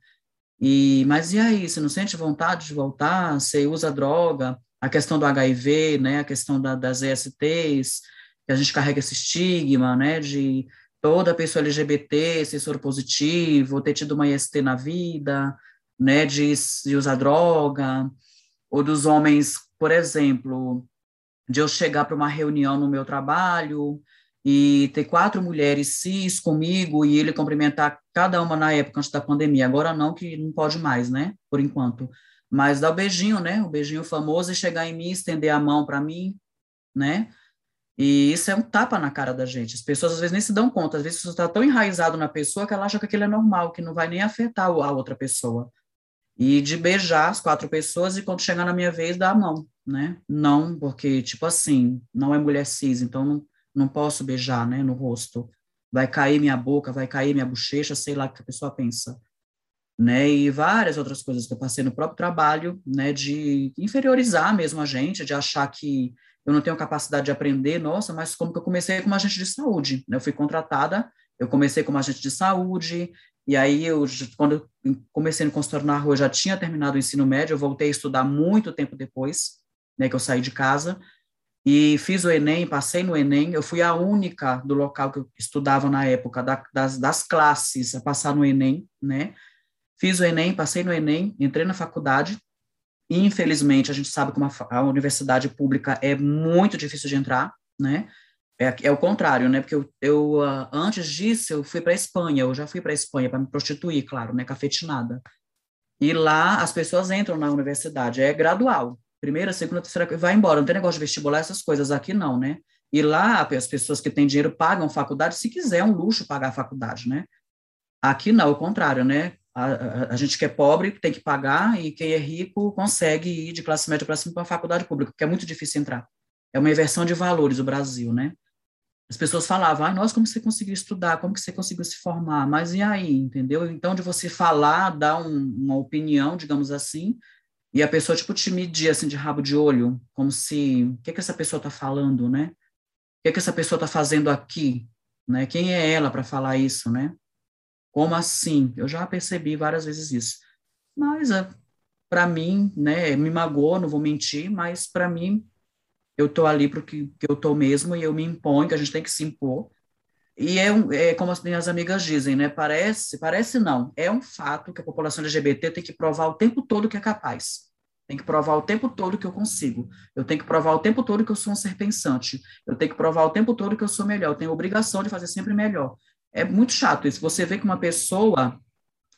e, mas e aí, você não sente vontade de voltar? Você usa droga? A questão do HIV, né, a questão da, das ESTs, que a gente carrega esse estigma, né, de toda pessoa LGBT ser soro positivo, ter tido uma IST na vida, né, de, de usar droga, ou dos homens, por exemplo, de eu chegar para uma reunião no meu trabalho e ter quatro mulheres cis comigo e ele cumprimentar cada uma na época antes da pandemia. Agora não, que não pode mais, né? Por enquanto. Mas dar o beijinho, né? O beijinho famoso e chegar em mim, estender a mão para mim, né? E isso é um tapa na cara da gente. As pessoas às vezes nem se dão conta. Às vezes você está tão enraizado na pessoa que ela acha que aquilo é normal, que não vai nem afetar a outra pessoa. E de beijar as quatro pessoas e quando chegar na minha vez, dar a mão, né? Não, porque, tipo assim, não é mulher cis, então não, não posso beijar, né, no rosto. Vai cair minha boca, vai cair minha bochecha, sei lá o que a pessoa pensa. Né, e várias outras coisas que eu passei no próprio trabalho, né, de inferiorizar mesmo a gente, de achar que eu não tenho capacidade de aprender, nossa, mas como que eu comecei como agente de saúde, né, eu fui contratada, eu comecei como agente de saúde, e aí eu, quando eu comecei no consultório na rua, eu já tinha terminado o ensino médio, eu voltei a estudar muito tempo depois, né, que eu saí de casa, e fiz o Enem, passei no Enem, eu fui a única do local que eu estudava na época, da, das, das classes, a passar no Enem, né? Fiz o Enem, passei no Enem, entrei na faculdade, infelizmente a gente sabe que uma, a universidade pública é muito difícil de entrar, né? É, é o contrário, né? Porque eu, eu uh, antes disso, eu fui para a Espanha, eu já fui para a Espanha para me prostituir, claro, né? Cafetinada. E lá as pessoas entram na universidade, é gradual, primeira, segunda, terceira, vai embora. Não tem negócio de vestibular, essas coisas aqui não, né? E lá, as pessoas que têm dinheiro pagam faculdade, se quiser, é um luxo pagar a faculdade, né? Aqui não, o contrário, né? A, a, a, gente que é pobre tem que pagar e quem é rico consegue ir de classe média para cima para a faculdade pública, porque é muito difícil entrar. É uma inversão de valores o Brasil, né? As pessoas falavam, ah, nossa, como você conseguiu estudar, como que você conseguiu se formar, mas e aí, entendeu? Então, de você falar, dar um, uma opinião, digamos assim, e a pessoa, tipo, te medir, assim, de rabo de olho, como se, o que que essa pessoa está falando, né? O que que essa pessoa está fazendo aqui, né? Quem é ela para falar isso, né? Como assim? Eu já percebi várias vezes isso. Mas, é, para mim, né, me magoou, não vou mentir, mas para mim, eu tô ali para que, que eu tô mesmo e eu me imponho, que a gente tem que se impor, e é, um, é, como as minhas amigas dizem, né? Parece, parece não, é um fato que a população LGBT tem que provar o tempo todo que é capaz. Tem que provar o tempo todo que eu consigo. Eu tenho que provar o tempo todo que eu sou um ser pensante. Eu tenho que provar o tempo todo que eu sou melhor. Eu tenho obrigação de fazer sempre melhor. É muito chato isso. Você vê que uma pessoa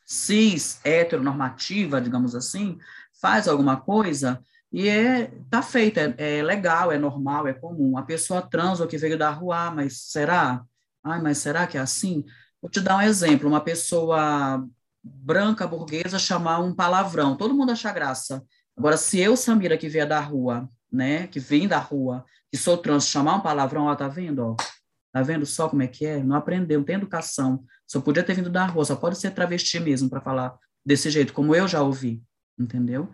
cis, heteronormativa, digamos assim, faz alguma coisa e é tá feita, é, é legal, é normal, é comum. A pessoa trans ou que veio da rua, ah, mas será? Ai, mas será que é assim? Vou te dar um exemplo: uma pessoa branca, burguesa, chamar um palavrão, todo mundo acha graça. Agora, se eu, Samira, que vier da rua, né, que vem da rua, que sou trans, chamar um palavrão, ó, tá vendo, ó? Tá vendo só como é que é? Não aprendeu, não tem educação. Só podia ter vindo da rua, só pode ser travesti mesmo para falar desse jeito, como eu já ouvi, entendeu?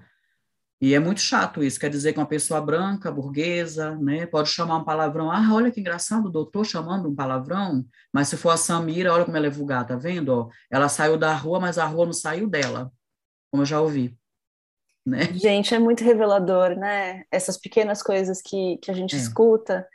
E é muito chato isso, quer dizer que uma pessoa branca, burguesa, né, pode chamar um palavrão. Ah, olha que engraçado, o doutor chamando um palavrão. Mas se for a Samira, olha como ela é vulgar, tá vendo? Ó, ela saiu da rua, mas a rua não saiu dela, como eu já ouvi. Né? Gente, é muito revelador, né? Essas pequenas coisas que, que a gente é. escuta,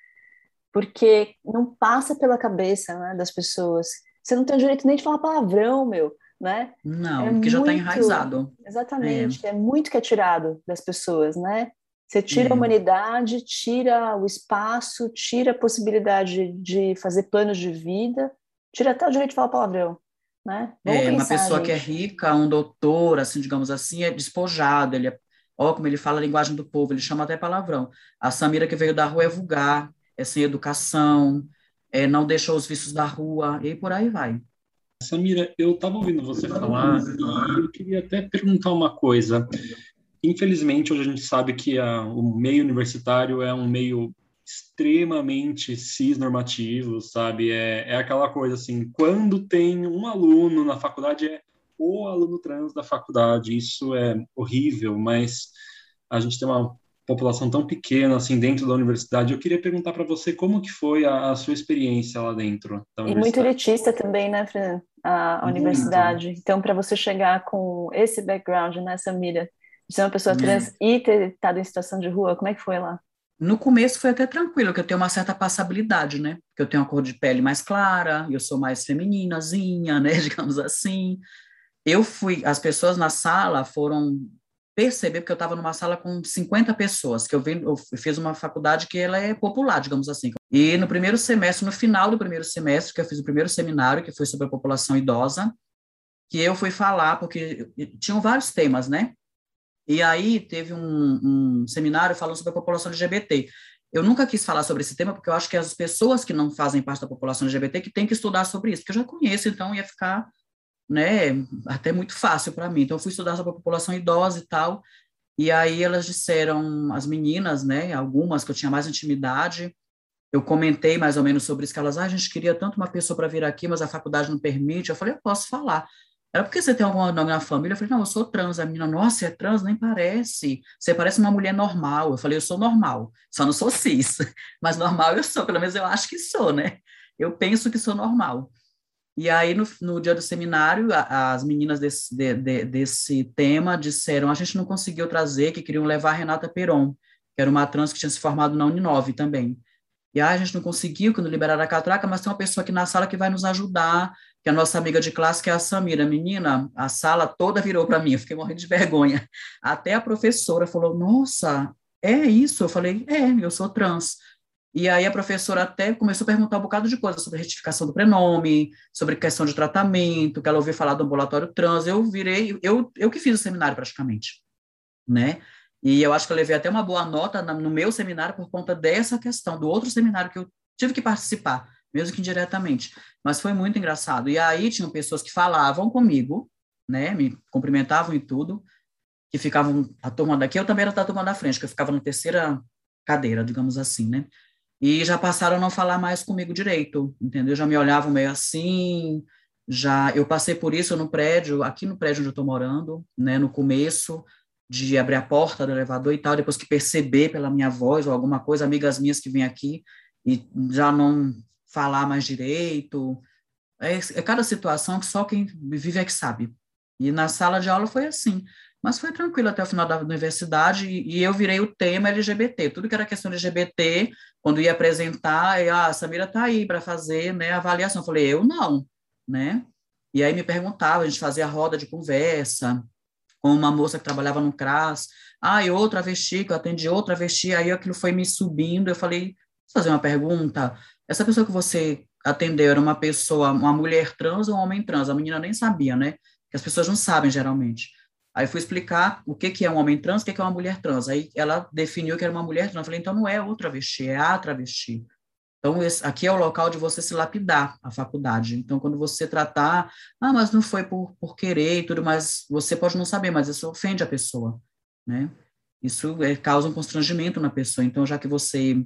porque não passa pela cabeça né, das pessoas. Você não tem o direito nem de falar palavrão, meu né? Não, é porque já está enraizado. Exatamente, é. é. muito que é tirado das pessoas, né? Você tira é. a humanidade, tira o espaço, tira a possibilidade de fazer planos de vida, tira até o direito de falar palavrão, né? Vamos é, uma pessoa gente. que é rica, um doutor, assim, digamos assim, é despojado, ele é, ó, como ele fala a linguagem do povo, ele chama até palavrão. A Samira que veio da rua é vulgar, é sem educação, é, não deixa os vícios da rua, e por aí vai. Samira, eu estava ouvindo você falar e eu queria até perguntar uma coisa. Infelizmente, hoje a gente sabe que a, o meio universitário é um meio extremamente cisnormativo, sabe? É, é aquela coisa assim, quando tem um aluno na faculdade, é o aluno trans da faculdade. Isso é horrível, mas a gente tem uma população tão pequena assim dentro da universidade. Eu queria perguntar para você como que foi a, a, sua experiência lá dentro da E muito elitista também, né, Fran? A, a universidade. Então, para você chegar com esse background, né, Samira, de ser uma pessoa trans e ter estado em situação de rua, como é que foi lá? No começo foi até tranquilo, que eu tenho uma certa passabilidade, né? Porque eu tenho uma cor de pele mais clara, eu sou mais femininazinha, né? [laughs] Digamos assim. Eu fui, as pessoas na sala foram perceber, porque eu estava numa sala com 50 pessoas, que eu, eu fiz uma faculdade que ela é popular, digamos assim. E no primeiro semestre, no final do primeiro semestre, que eu fiz o primeiro seminário, que foi sobre a população idosa, que eu fui falar, porque tinham vários temas, né? E aí teve um, um seminário falando sobre a população LGBT. Eu nunca quis falar sobre esse tema, porque eu acho que as pessoas que não fazem parte da população LGBT que têm que estudar sobre isso, porque eu já conheço, então ia ficar né, até muito fácil para mim. Então, eu fui estudar sobre a população idosa e tal, e aí elas disseram, as meninas, né, algumas que eu tinha mais intimidade, eu comentei mais ou menos sobre isso, que elas, ah, a gente queria tanto uma pessoa para vir aqui, mas a faculdade não permite. Eu falei, eu posso falar. Era porque você tem algum nome na família? Eu falei, não, eu sou trans. A menina, nossa, é trans? Nem parece. Você parece uma mulher normal. Eu falei, eu sou normal, só não sou cis. [laughs] Mas normal eu sou, pelo menos eu acho que sou, né? Eu penso que sou normal. E aí, no, no dia do seminário, a, as meninas desse, de, de, desse tema disseram, a gente não conseguiu trazer, que queriam levar a Renata Peron, que era uma trans que tinha se formado na Uninove também. E ah, a gente não conseguiu, quando liberaram a catraca, mas tem uma pessoa aqui na sala que vai nos ajudar, que é a nossa amiga de classe, que é a Samira. Menina, a sala toda virou para mim, eu fiquei morrendo de vergonha. Até a professora falou, nossa, é isso? Eu falei, é, eu sou trans. E aí a professora até começou a perguntar um bocado de coisas sobre retificação do prenome, sobre questão de tratamento, que ela ouviu falar do ambulatório trans. Eu virei, eu, eu que fiz o seminário praticamente, né? E eu acho que eu levei até uma boa nota no meu seminário por conta dessa questão, do outro seminário que eu tive que participar, mesmo que indiretamente. Mas foi muito engraçado. E aí tinham pessoas que falavam comigo, né, me cumprimentavam e tudo, que ficavam a turma daqui, eu também era da turma da frente, que eu ficava na terceira cadeira, digamos assim, né? E já passaram a não falar mais comigo direito, entendeu? Já me olhavam meio assim, já eu passei por isso no prédio, aqui no prédio onde eu estou morando, né, no começo, de abrir a porta do elevador e tal, depois que perceber pela minha voz ou alguma coisa, amigas minhas que vêm aqui e já não falar mais direito. É, é cada situação que só quem vive é que sabe. E na sala de aula foi assim. Mas foi tranquilo até o final da universidade e, eu virei o tema LGBT. Tudo que era questão LGBT, quando ia apresentar, eu, ah, a Samira está aí para fazer né, a avaliação. Eu falei, eu não, né? E aí me perguntava, a gente fazia roda de conversa, com uma moça que trabalhava no CRAS, ah, e outra travesti, que eu atendi outra travesti, aí aquilo foi me subindo, eu falei, fazer uma pergunta, essa pessoa que você atendeu era uma pessoa, uma mulher trans ou um homem trans? A menina nem sabia, né? Que as pessoas não sabem, geralmente. Aí fui explicar o que, que é um homem trans, o que, que é uma mulher trans. Aí ela definiu que era uma mulher trans. Eu falei, então não é outra travesti, é a travesti. Então, esse, aqui é o local de você se lapidar a faculdade. Então, quando você tratar, ah, mas não foi por, por querer e tudo, mas você pode não saber, mas isso ofende a pessoa, né? Isso é, causa um constrangimento na pessoa. Então, já que você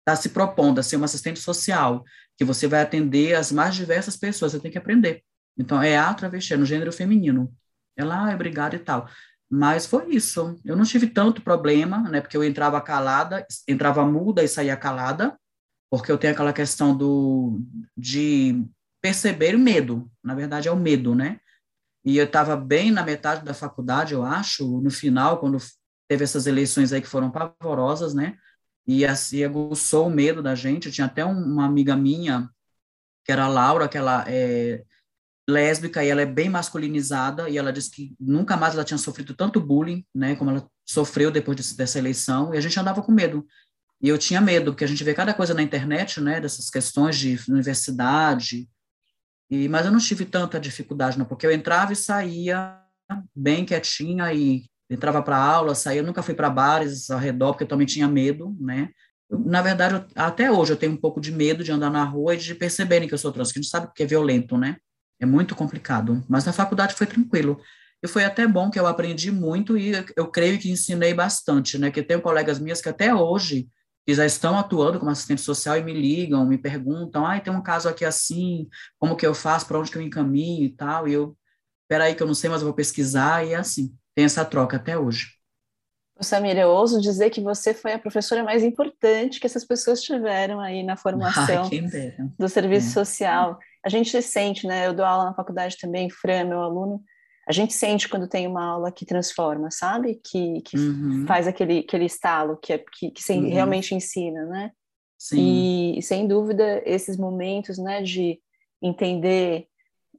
está se propondo a ser uma assistente social, que você vai atender as mais diversas pessoas, você tem que aprender. Então, é a travesti, é no gênero feminino. Ela, ah, obrigada e tal. Mas foi isso. Eu não tive tanto problema, né? Porque eu entrava calada, entrava muda e saía calada porque eu tenho aquela questão do de perceber o medo, na verdade é o medo, né? E eu estava bem na metade da faculdade, eu acho, no final, quando teve essas eleições aí que foram pavorosas, né? E assim aguçou o medo da gente. Eu tinha até um, uma amiga minha, que era a Laura, que ela é lésbica e ela é bem masculinizada, e ela disse que nunca mais ela tinha sofrido tanto bullying, né? Como ela sofreu depois dessa eleição, e a gente andava com medo. E eu tinha medo, porque a gente vê cada coisa na internet, né, dessas questões de universidade, e, mas eu não tive tanta dificuldade, não, porque eu entrava e saía bem quietinha e entrava para aula, saía, nunca fui para bares ao redor, porque eu também tinha medo, né? Na verdade, eu, até hoje eu tenho um pouco de medo de andar na rua e de perceberem que eu sou trans, que a gente sabe que é violento, né? É muito complicado, mas na faculdade foi tranquilo. E foi até bom que eu aprendi muito e eu creio que ensinei bastante, né? Que tenho colegas minhas que até hoje que já estão atuando como assistente social e me ligam, me perguntam, ah, tem um caso aqui assim, como que eu faço, para onde que eu encaminho e tal, e eu, peraí que eu não sei, mas eu vou pesquisar, e é assim, tem essa troca até hoje. Samira, eu ouso dizer que você foi a professora mais importante que essas pessoas tiveram aí na [laughs] formação Ai, do serviço é. social. A gente sente, né? Eu dou aula na faculdade também, Fran, meu aluno, a gente sente quando tem uma aula que transforma, sabe? Que, que uhum. faz aquele, aquele estalo, que, é, que, que uhum. realmente ensina, né? Sim. E, sem dúvida, esses momentos, né, de entender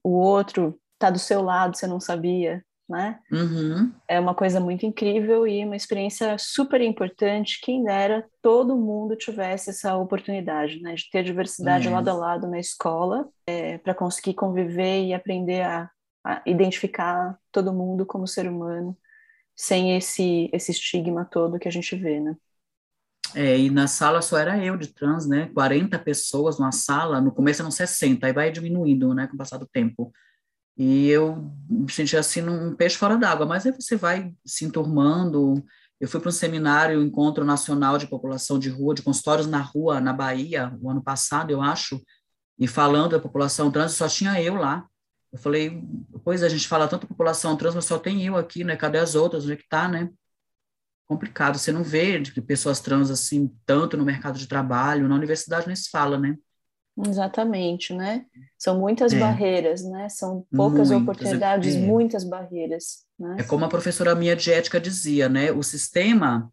o outro tá do seu lado, você não sabia, né? Uhum. É uma coisa muito incrível e uma experiência super importante. Quem dera todo mundo tivesse essa oportunidade, né, de ter diversidade é. lado a lado na escola, é, para conseguir conviver e aprender a identificar todo mundo como ser humano, sem esse, esse estigma todo que a gente vê, né? É, e na sala só era eu de trans, né? 40 pessoas numa sala, no começo eram 60, aí vai diminuindo, né, com o passar do tempo. E eu me senti assim um peixe fora d'água, mas aí você vai se enturmando. Eu fui para um seminário, Encontro Nacional de População de Rua, de consultórios na rua, na Bahia, o ano passado, eu acho, e falando da população trans, só tinha eu lá. Eu falei, pois a gente fala tanto população trans, mas só tem eu aqui, né? Cadê as outras? Onde é que tá, né? Complicado. Você não vê de pessoas trans assim tanto no mercado de trabalho, na universidade nem se fala, né? Exatamente, né? São muitas é. barreiras, né? São poucas muitas, oportunidades, é. muitas barreiras. Né? É como a professora minha de ética dizia, né? O sistema,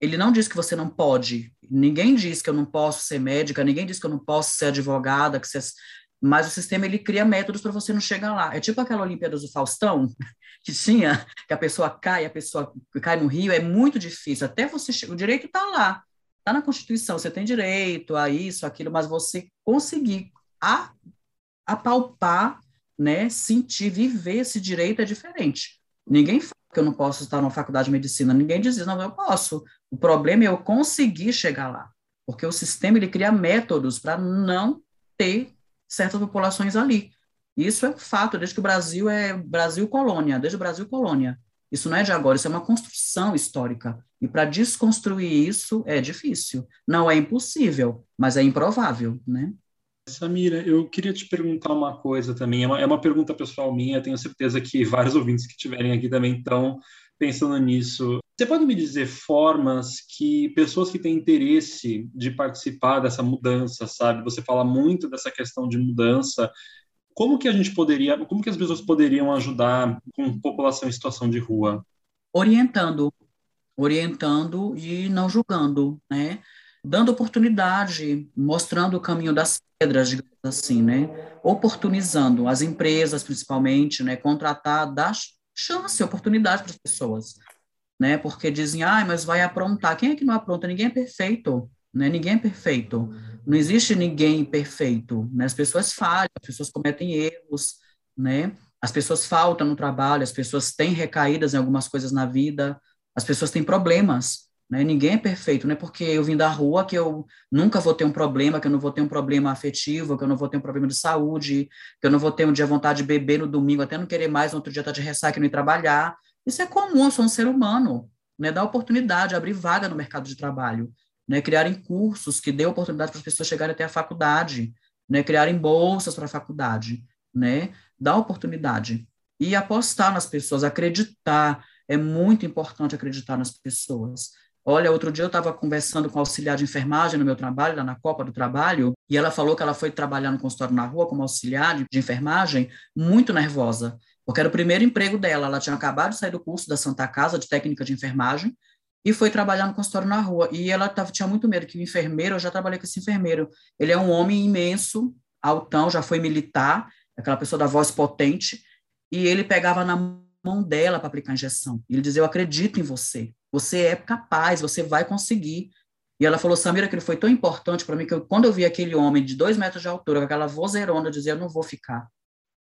ele não diz que você não pode. Ninguém diz que eu não posso ser médica, ninguém diz que eu não posso ser advogada, que você mas o sistema ele cria métodos para você não chegar lá. É tipo aquela Olimpíadas do Faustão, [laughs] que tinha, que a pessoa cai, a pessoa cai no rio, é muito difícil. Até você chegar, o direito está lá, está na Constituição, você tem direito a isso, aquilo, mas você conseguir a, apalpar, né, sentir, viver esse direito é diferente. Ninguém fala que eu não posso estar numa faculdade de medicina, ninguém diz, não, eu posso. O problema é eu conseguir chegar lá, porque o sistema ele cria métodos para não ter certas populações ali. Isso é fato, desde que o Brasil é Brasil colônia, desde o Brasil colônia. Isso não é de agora, isso é uma construção histórica. E para desconstruir isso é difícil. Não é impossível, mas é improvável, né? Samira, eu queria te perguntar uma coisa também. É uma, é uma pergunta pessoal minha, tenho certeza que vários ouvintes que estiverem aqui também estão pensando nisso. Você pode me dizer formas que pessoas que têm interesse de participar dessa mudança, sabe? Você fala muito dessa questão de mudança. Como que a gente poderia, como que as pessoas poderiam ajudar com população em situação de rua? Orientando, orientando e não julgando, né? Dando oportunidade, mostrando o caminho das pedras, digamos assim, né? Oportunizando as empresas, principalmente, né? Contratar, dar chance, oportunidade para as pessoas né? Porque dizem, ah, mas vai aprontar. Quem é que não apronta? Ninguém é perfeito, né? Ninguém é perfeito. Não existe ninguém perfeito, né? As pessoas falham, as pessoas cometem erros, né? As pessoas faltam no trabalho, as pessoas têm recaídas em algumas coisas na vida, as pessoas têm problemas, né? Ninguém é perfeito, não é porque eu vim da rua que eu nunca vou ter um problema, que eu não vou ter um problema afetivo, que eu não vou ter um problema de saúde, que eu não vou ter um dia vontade de beber no domingo, até não querer mais, outro dia estar tá de ressaca e não ir trabalhar. Isso é comum, eu sou um ser humano, né? Dar oportunidade, abrir vaga no mercado de trabalho, né? Criarem cursos que dê oportunidade para as pessoas chegarem até a faculdade, né? Criarem bolsas para a faculdade, né? Dar oportunidade e apostar nas pessoas, acreditar. É muito importante acreditar nas pessoas. Olha, outro dia eu estava conversando com auxiliar de enfermagem no meu trabalho, lá na Copa do Trabalho, e ela falou que ela foi trabalhar no consultório na rua como auxiliar de enfermagem, muito nervosa porque era o primeiro emprego dela. Ela tinha acabado de sair do curso da Santa Casa de técnica de enfermagem e foi trabalhar no consultório na rua. E ela tava, tinha muito medo que o enfermeiro, eu já trabalhei com esse enfermeiro, ele é um homem imenso, altão, já foi militar, aquela pessoa da voz potente, e ele pegava na mão dela para aplicar a injeção. E ele dizia: Eu acredito em você, você é capaz, você vai conseguir. E ela falou: Samira, aquilo foi tão importante para mim que eu, quando eu vi aquele homem de dois metros de altura, com aquela vozeirona, eu dizia: Eu não vou ficar.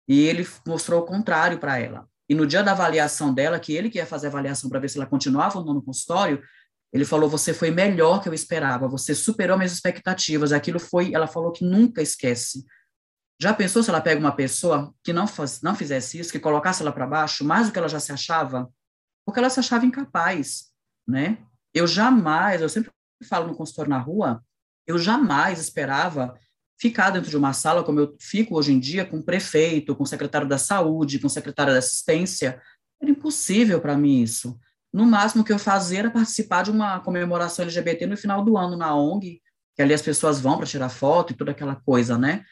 E ele mostrou o contrário para ela. E no dia da avaliação dela, que ele que ia fazer a avaliação para ver se ela continuava ou não no consultório, ele falou: Você foi melhor que eu esperava, você superou minhas expectativas. Aquilo foi, ela falou que nunca esquece. Já pensou se ela pega uma pessoa que não, não fizesse isso, que colocasse ela para baixo, mais do que ela já se achava? Porque ela se achava incapaz, né? Eu jamais, eu sempre falo no consultório na rua, eu jamais esperava ficar dentro de uma sala, como eu fico hoje em dia, com o prefeito, com o secretário da saúde, com o secretário da assistência. Era impossível para mim isso. no máximo que eu fazia era participar de uma comemoração LGBT no final do ano na ONG, que ali as pessoas vão para tirar foto e toda aquela coisa, né?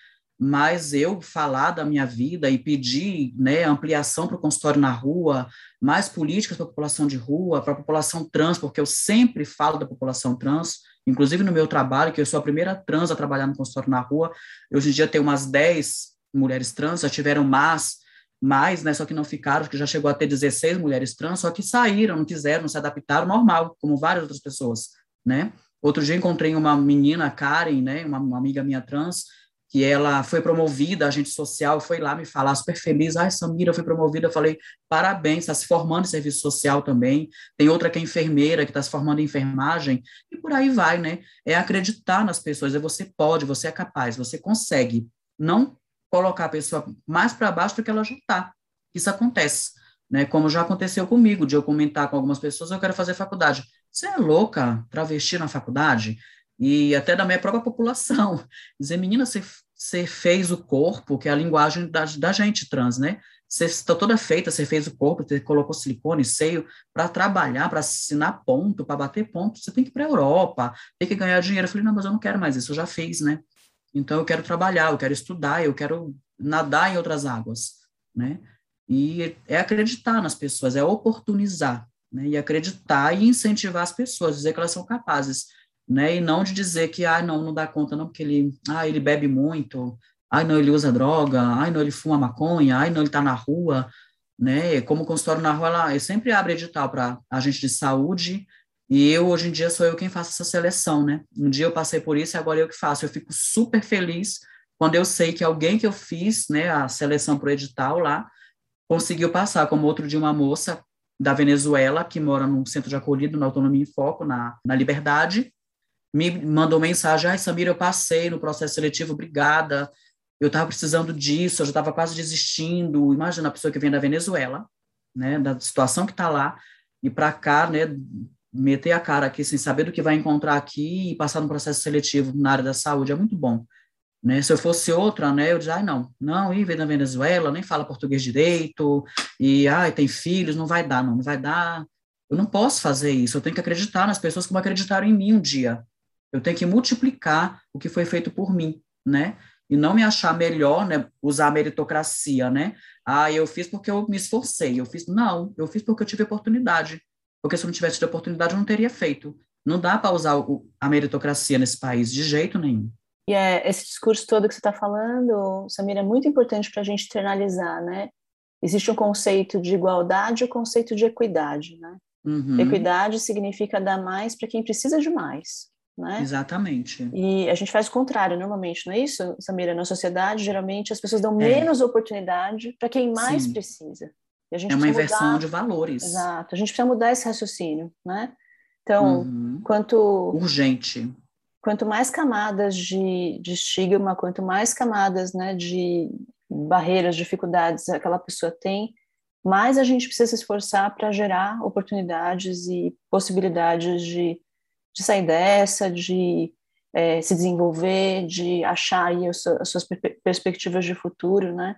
Mas eu falar da minha vida e pedir né, ampliação para o consultório na rua, mais políticas para a população de rua, para a população trans, porque eu sempre falo da população trans, inclusive no meu trabalho, que eu sou a primeira trans a trabalhar no consultório na rua, hoje em dia tem umas 10 mulheres trans, já tiveram mais, mais, né, só que não ficaram, que já chegou a ter 16 mulheres trans, só que saíram, não quiseram, não se adaptaram, normal, como várias outras pessoas, né? Outro dia encontrei uma menina, Karen, né, uma, uma amiga minha trans, que ela foi promovida, agente social, foi lá me falar super feliz, ai, Samira, foi promovida, eu falei, parabéns, está se formando em serviço social também, tem outra que é enfermeira, que está se formando em enfermagem, e por aí vai, né, é acreditar nas pessoas, é você pode, você é capaz, você consegue, não colocar a pessoa mais para baixo do que ela já está. Isso acontece, né? Como já aconteceu comigo, de eu comentar com algumas pessoas, eu quero fazer faculdade. Você é louca, travesti na faculdade? E até da minha própria população. [laughs] Dizer, menina, você, você fez o corpo, que é a linguagem da, da gente trans, né? Você está toda feita, você fez o corpo, você colocou silicone, seio, para trabalhar, para assinar ponto, para bater ponto, você tem que ir para a Europa, tem que ganhar dinheiro. Eu falei, não, mas eu não quero mais isso, eu já fiz, né? Então eu quero trabalhar, eu quero estudar, eu quero nadar em outras águas, né? E é acreditar nas pessoas, é oportunizar, né? E acreditar e incentivar as pessoas, dizer que elas são capazes, né? E não de dizer que ah, não, não dá conta não, porque ele, ah, ele bebe muito, ah, não, ele usa droga, ah, não, ele fuma maconha, ah, não, ele está na rua, né? Como consultório na rua, ela sempre abre edital para agente de saúde e eu, hoje em dia, sou eu quem faço essa seleção, né? Um dia eu passei por isso e agora eu que faço. Eu fico super feliz quando eu sei que alguém que eu fiz, né, a seleção para o edital lá, conseguiu passar, como outro de uma moça da Venezuela, que mora num centro de acolhido, na Autonomia em Foco, na, na Liberdade, me mandou mensagem, ai, Samira, eu passei no processo seletivo, obrigada, eu estava precisando disso, eu já estava quase desistindo, imagina a pessoa que vem da Venezuela, né, da situação que está lá, e para cá, né, meter a cara aqui sem saber do que vai encontrar aqui e passar no processo seletivo na área da saúde é muito bom. Né? Se eu fosse outra, né, eu dizia, ai, não, não, e vem da Venezuela, nem fala português direito, e, ai, tem filhos, não vai dar, não, não vai dar. Eu não posso fazer isso, eu tenho que acreditar nas pessoas que acreditaram em mim um dia. Eu tenho que multiplicar o que foi feito por mim, né? E não me achar melhor, né, usar a meritocracia, né? Ah, eu fiz porque eu me esforcei, eu fiz, não, eu fiz porque eu tive oportunidade porque se eu não tivesse tido oportunidade, eu não teria feito. Não dá para usar o, a meritocracia nesse país, de jeito nenhum. E é, esse discurso todo que você está falando, Samira, é muito importante para a gente internalizar, né? Existe um conceito de igualdade e o um conceito de equidade, né? Uhum. Equidade significa dar mais para quem precisa de mais, né? Exatamente. E a gente faz o contrário, normalmente, não é isso, Samira? Na sociedade, geralmente, as pessoas dão é. menos oportunidade para quem mais Sim. precisa é uma inversão mudar... de valores. Exato. A gente precisa mudar esse raciocínio, né? Então, uhum. quanto urgente, quanto mais camadas de, de estigma, quanto mais camadas, né, de barreiras, dificuldades aquela pessoa tem, mais a gente precisa se esforçar para gerar oportunidades e possibilidades de, de sair dessa, de é, se desenvolver, de achar aí as suas perspectivas de futuro, né?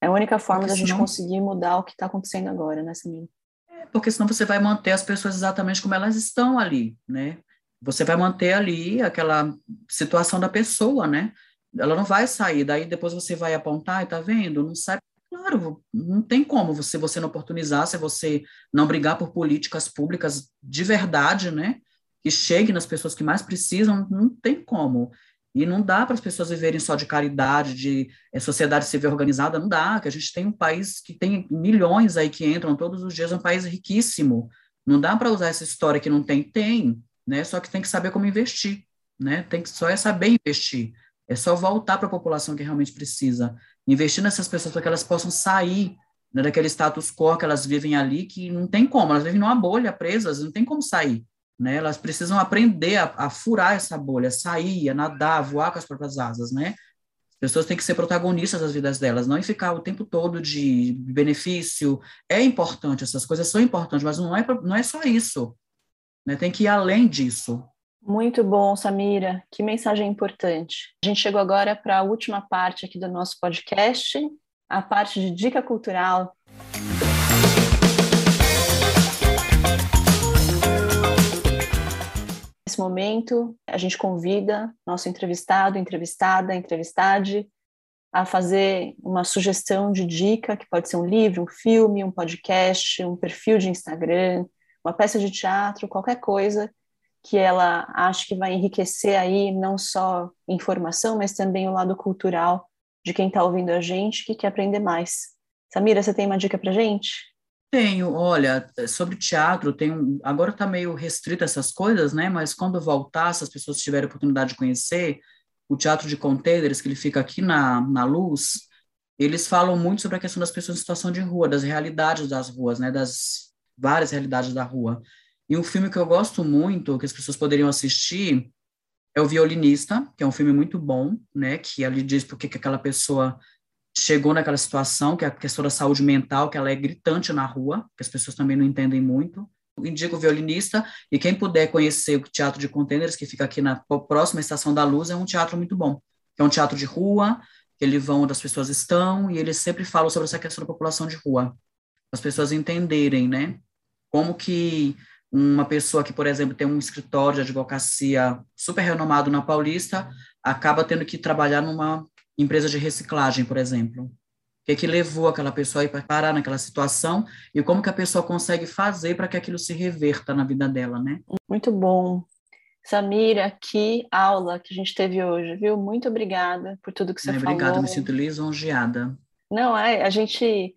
É a única forma porque da senão... gente conseguir mudar o que está acontecendo agora, né, Samir? É, porque senão você vai manter as pessoas exatamente como elas estão ali, né? Você vai manter ali aquela situação da pessoa, né? Ela não vai sair, daí depois você vai apontar e tá vendo? Não sai. Claro, não tem como você, você não oportunizar, se você não brigar por políticas públicas de verdade, né? Que cheguem nas pessoas que mais precisam, não tem como. E não dá para as pessoas viverem só de caridade, de é, sociedade civil organizada, não dá, que a gente tem um país que tem milhões aí que entram todos os dias, é um país riquíssimo. Não dá para usar essa história que não tem, tem, né? Só que tem que saber como investir, né? Tem que só é saber investir. É só voltar para a população que realmente precisa. Investir nessas pessoas para que elas possam sair né, daquele status quo que elas vivem ali, que não tem como, elas vivem numa bolha presas, não tem como sair. Né? Elas precisam aprender a, a furar essa bolha, sair, a nadar, voar com as próprias asas, né? As pessoas têm que ser protagonistas das vidas delas, não ficar o tempo todo de benefício. É importante, essas coisas são importantes, mas não é, não é só isso. Né? Tem que ir além disso. Muito bom, Samira. Que mensagem importante. A gente chegou agora para a última parte aqui do nosso podcast, a parte de dica cultural. Momento, a gente convida nosso entrevistado, entrevistada, entrevistade a fazer uma sugestão de dica, que pode ser um livro, um filme, um podcast, um perfil de Instagram, uma peça de teatro, qualquer coisa que ela acha que vai enriquecer aí não só informação, mas também o lado cultural de quem está ouvindo a gente que quer aprender mais. Samira, você tem uma dica para gente? Tenho, olha, sobre teatro, tem agora está meio restrito essas coisas, né? Mas quando voltar, se as pessoas tiverem oportunidade de conhecer, o Teatro de Containers, que ele fica aqui na, na Luz, eles falam muito sobre a questão das pessoas em situação de rua, das realidades das ruas, né? Das várias realidades da rua. E um filme que eu gosto muito, que as pessoas poderiam assistir, é O Violinista, que é um filme muito bom, né? Que ali diz porque que aquela pessoa chegou naquela situação, que é a questão da saúde mental, que ela é gritante na rua, que as pessoas também não entendem muito. Indico o violinista, e quem puder conhecer o Teatro de Contêineres, que fica aqui na próxima Estação da Luz, é um teatro muito bom. É um teatro de rua, que ele vão onde as pessoas estão, e eles sempre falam sobre essa questão da população de rua. As pessoas entenderem, né? Como que uma pessoa que, por exemplo, tem um escritório de advocacia super renomado na Paulista, acaba tendo que trabalhar numa empresa de reciclagem, por exemplo. O que, é que levou aquela pessoa a parar naquela situação e como que a pessoa consegue fazer para que aquilo se reverta na vida dela, né? Muito bom. Samira, que aula que a gente teve hoje, viu? Muito obrigada por tudo que você é, falou. Obrigada, me sinto lisonjeada. Não, é, a gente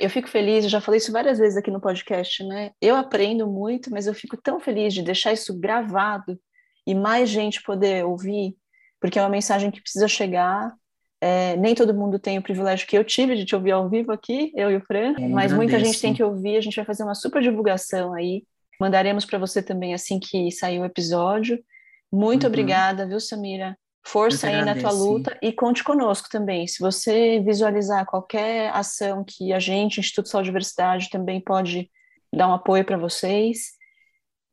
eu fico feliz, eu já falei isso várias vezes aqui no podcast, né? Eu aprendo muito, mas eu fico tão feliz de deixar isso gravado e mais gente poder ouvir, porque é uma mensagem que precisa chegar. É, nem todo mundo tem o privilégio que eu tive de te ouvir ao vivo aqui, eu e o Fran, é, mas muita gente tem que ouvir. A gente vai fazer uma super divulgação aí. Mandaremos para você também assim que sair o episódio. Muito uhum. obrigada, viu, Samira? Força aí na tua luta e conte conosco também. Se você visualizar qualquer ação que a gente, Instituto Saúde e Diversidade, também pode dar um apoio para vocês,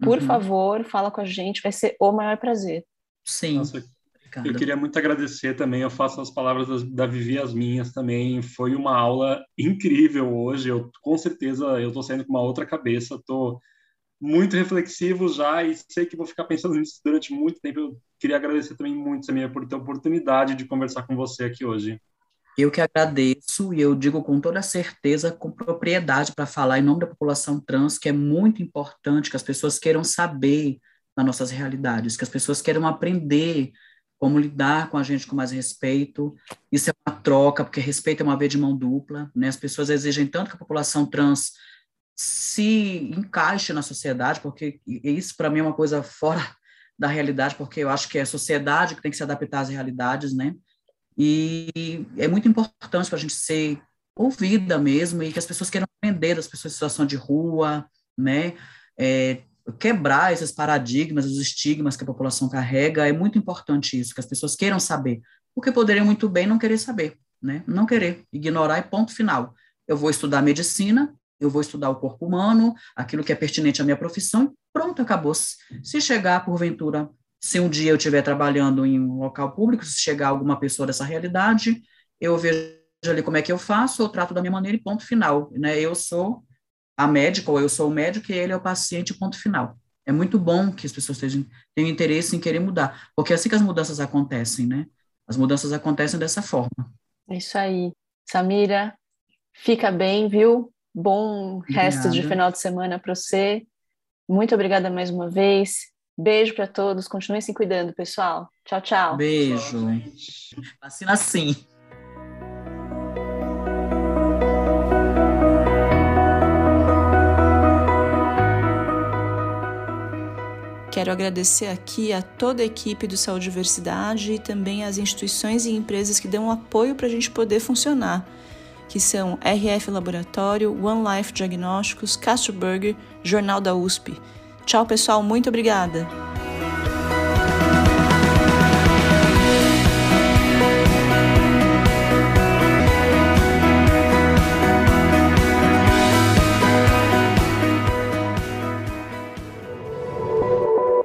por uhum. favor, fala com a gente, vai ser o maior prazer. Sim. Nossa, eu queria muito agradecer também, eu faço as palavras da Vivi as minhas também, foi uma aula incrível hoje, eu com certeza eu estou saindo com uma outra cabeça, estou muito reflexivo já e sei que vou ficar pensando nisso durante muito tempo. Eu queria agradecer também muito, Samir, por ter a oportunidade de conversar com você aqui hoje. Eu que agradeço e eu digo com toda certeza, com propriedade para falar em nome da população trans, que é muito importante que as pessoas queiram saber das nossas realidades, que as pessoas queiram aprender como lidar com a gente com mais respeito. Isso é uma troca, porque respeito é uma via de mão dupla, né? As pessoas exigem tanto que a população trans se encaixe na sociedade, porque isso para mim é uma coisa fora da realidade, porque eu acho que é a sociedade que tem que se adaptar às realidades, né? E é muito importante para a gente ser ouvida mesmo e que as pessoas queiram aprender das pessoas em situação de rua, né? É, quebrar esses paradigmas, os estigmas que a população carrega, é muito importante isso, que as pessoas queiram saber, porque poderiam muito bem não querer saber, né? Não querer, ignorar e ponto final. Eu vou estudar medicina, eu vou estudar o corpo humano, aquilo que é pertinente à minha profissão, e pronto, acabou. -se. se chegar, porventura, se um dia eu estiver trabalhando em um local público, se chegar alguma pessoa dessa realidade, eu vejo ali como é que eu faço, eu trato da minha maneira e ponto final. Né? Eu sou a médica, ou eu sou o médico, e ele é o paciente, ponto final. É muito bom que as pessoas tenham, tenham interesse em querer mudar, porque é assim que as mudanças acontecem, né? As mudanças acontecem dessa forma. É isso aí. Samira, fica bem, viu? Bom resto de final de semana para você. Muito obrigada mais uma vez. Beijo para todos. Continuem se cuidando, pessoal. Tchau, tchau. Beijo. Vacina sim. Quero agradecer aqui a toda a equipe do Saúde e Diversidade e também as instituições e empresas que dão apoio para a gente poder funcionar que são RF Laboratório, One Life Diagnósticos, Castro Burger, Jornal da USP. Tchau, pessoal, muito obrigada!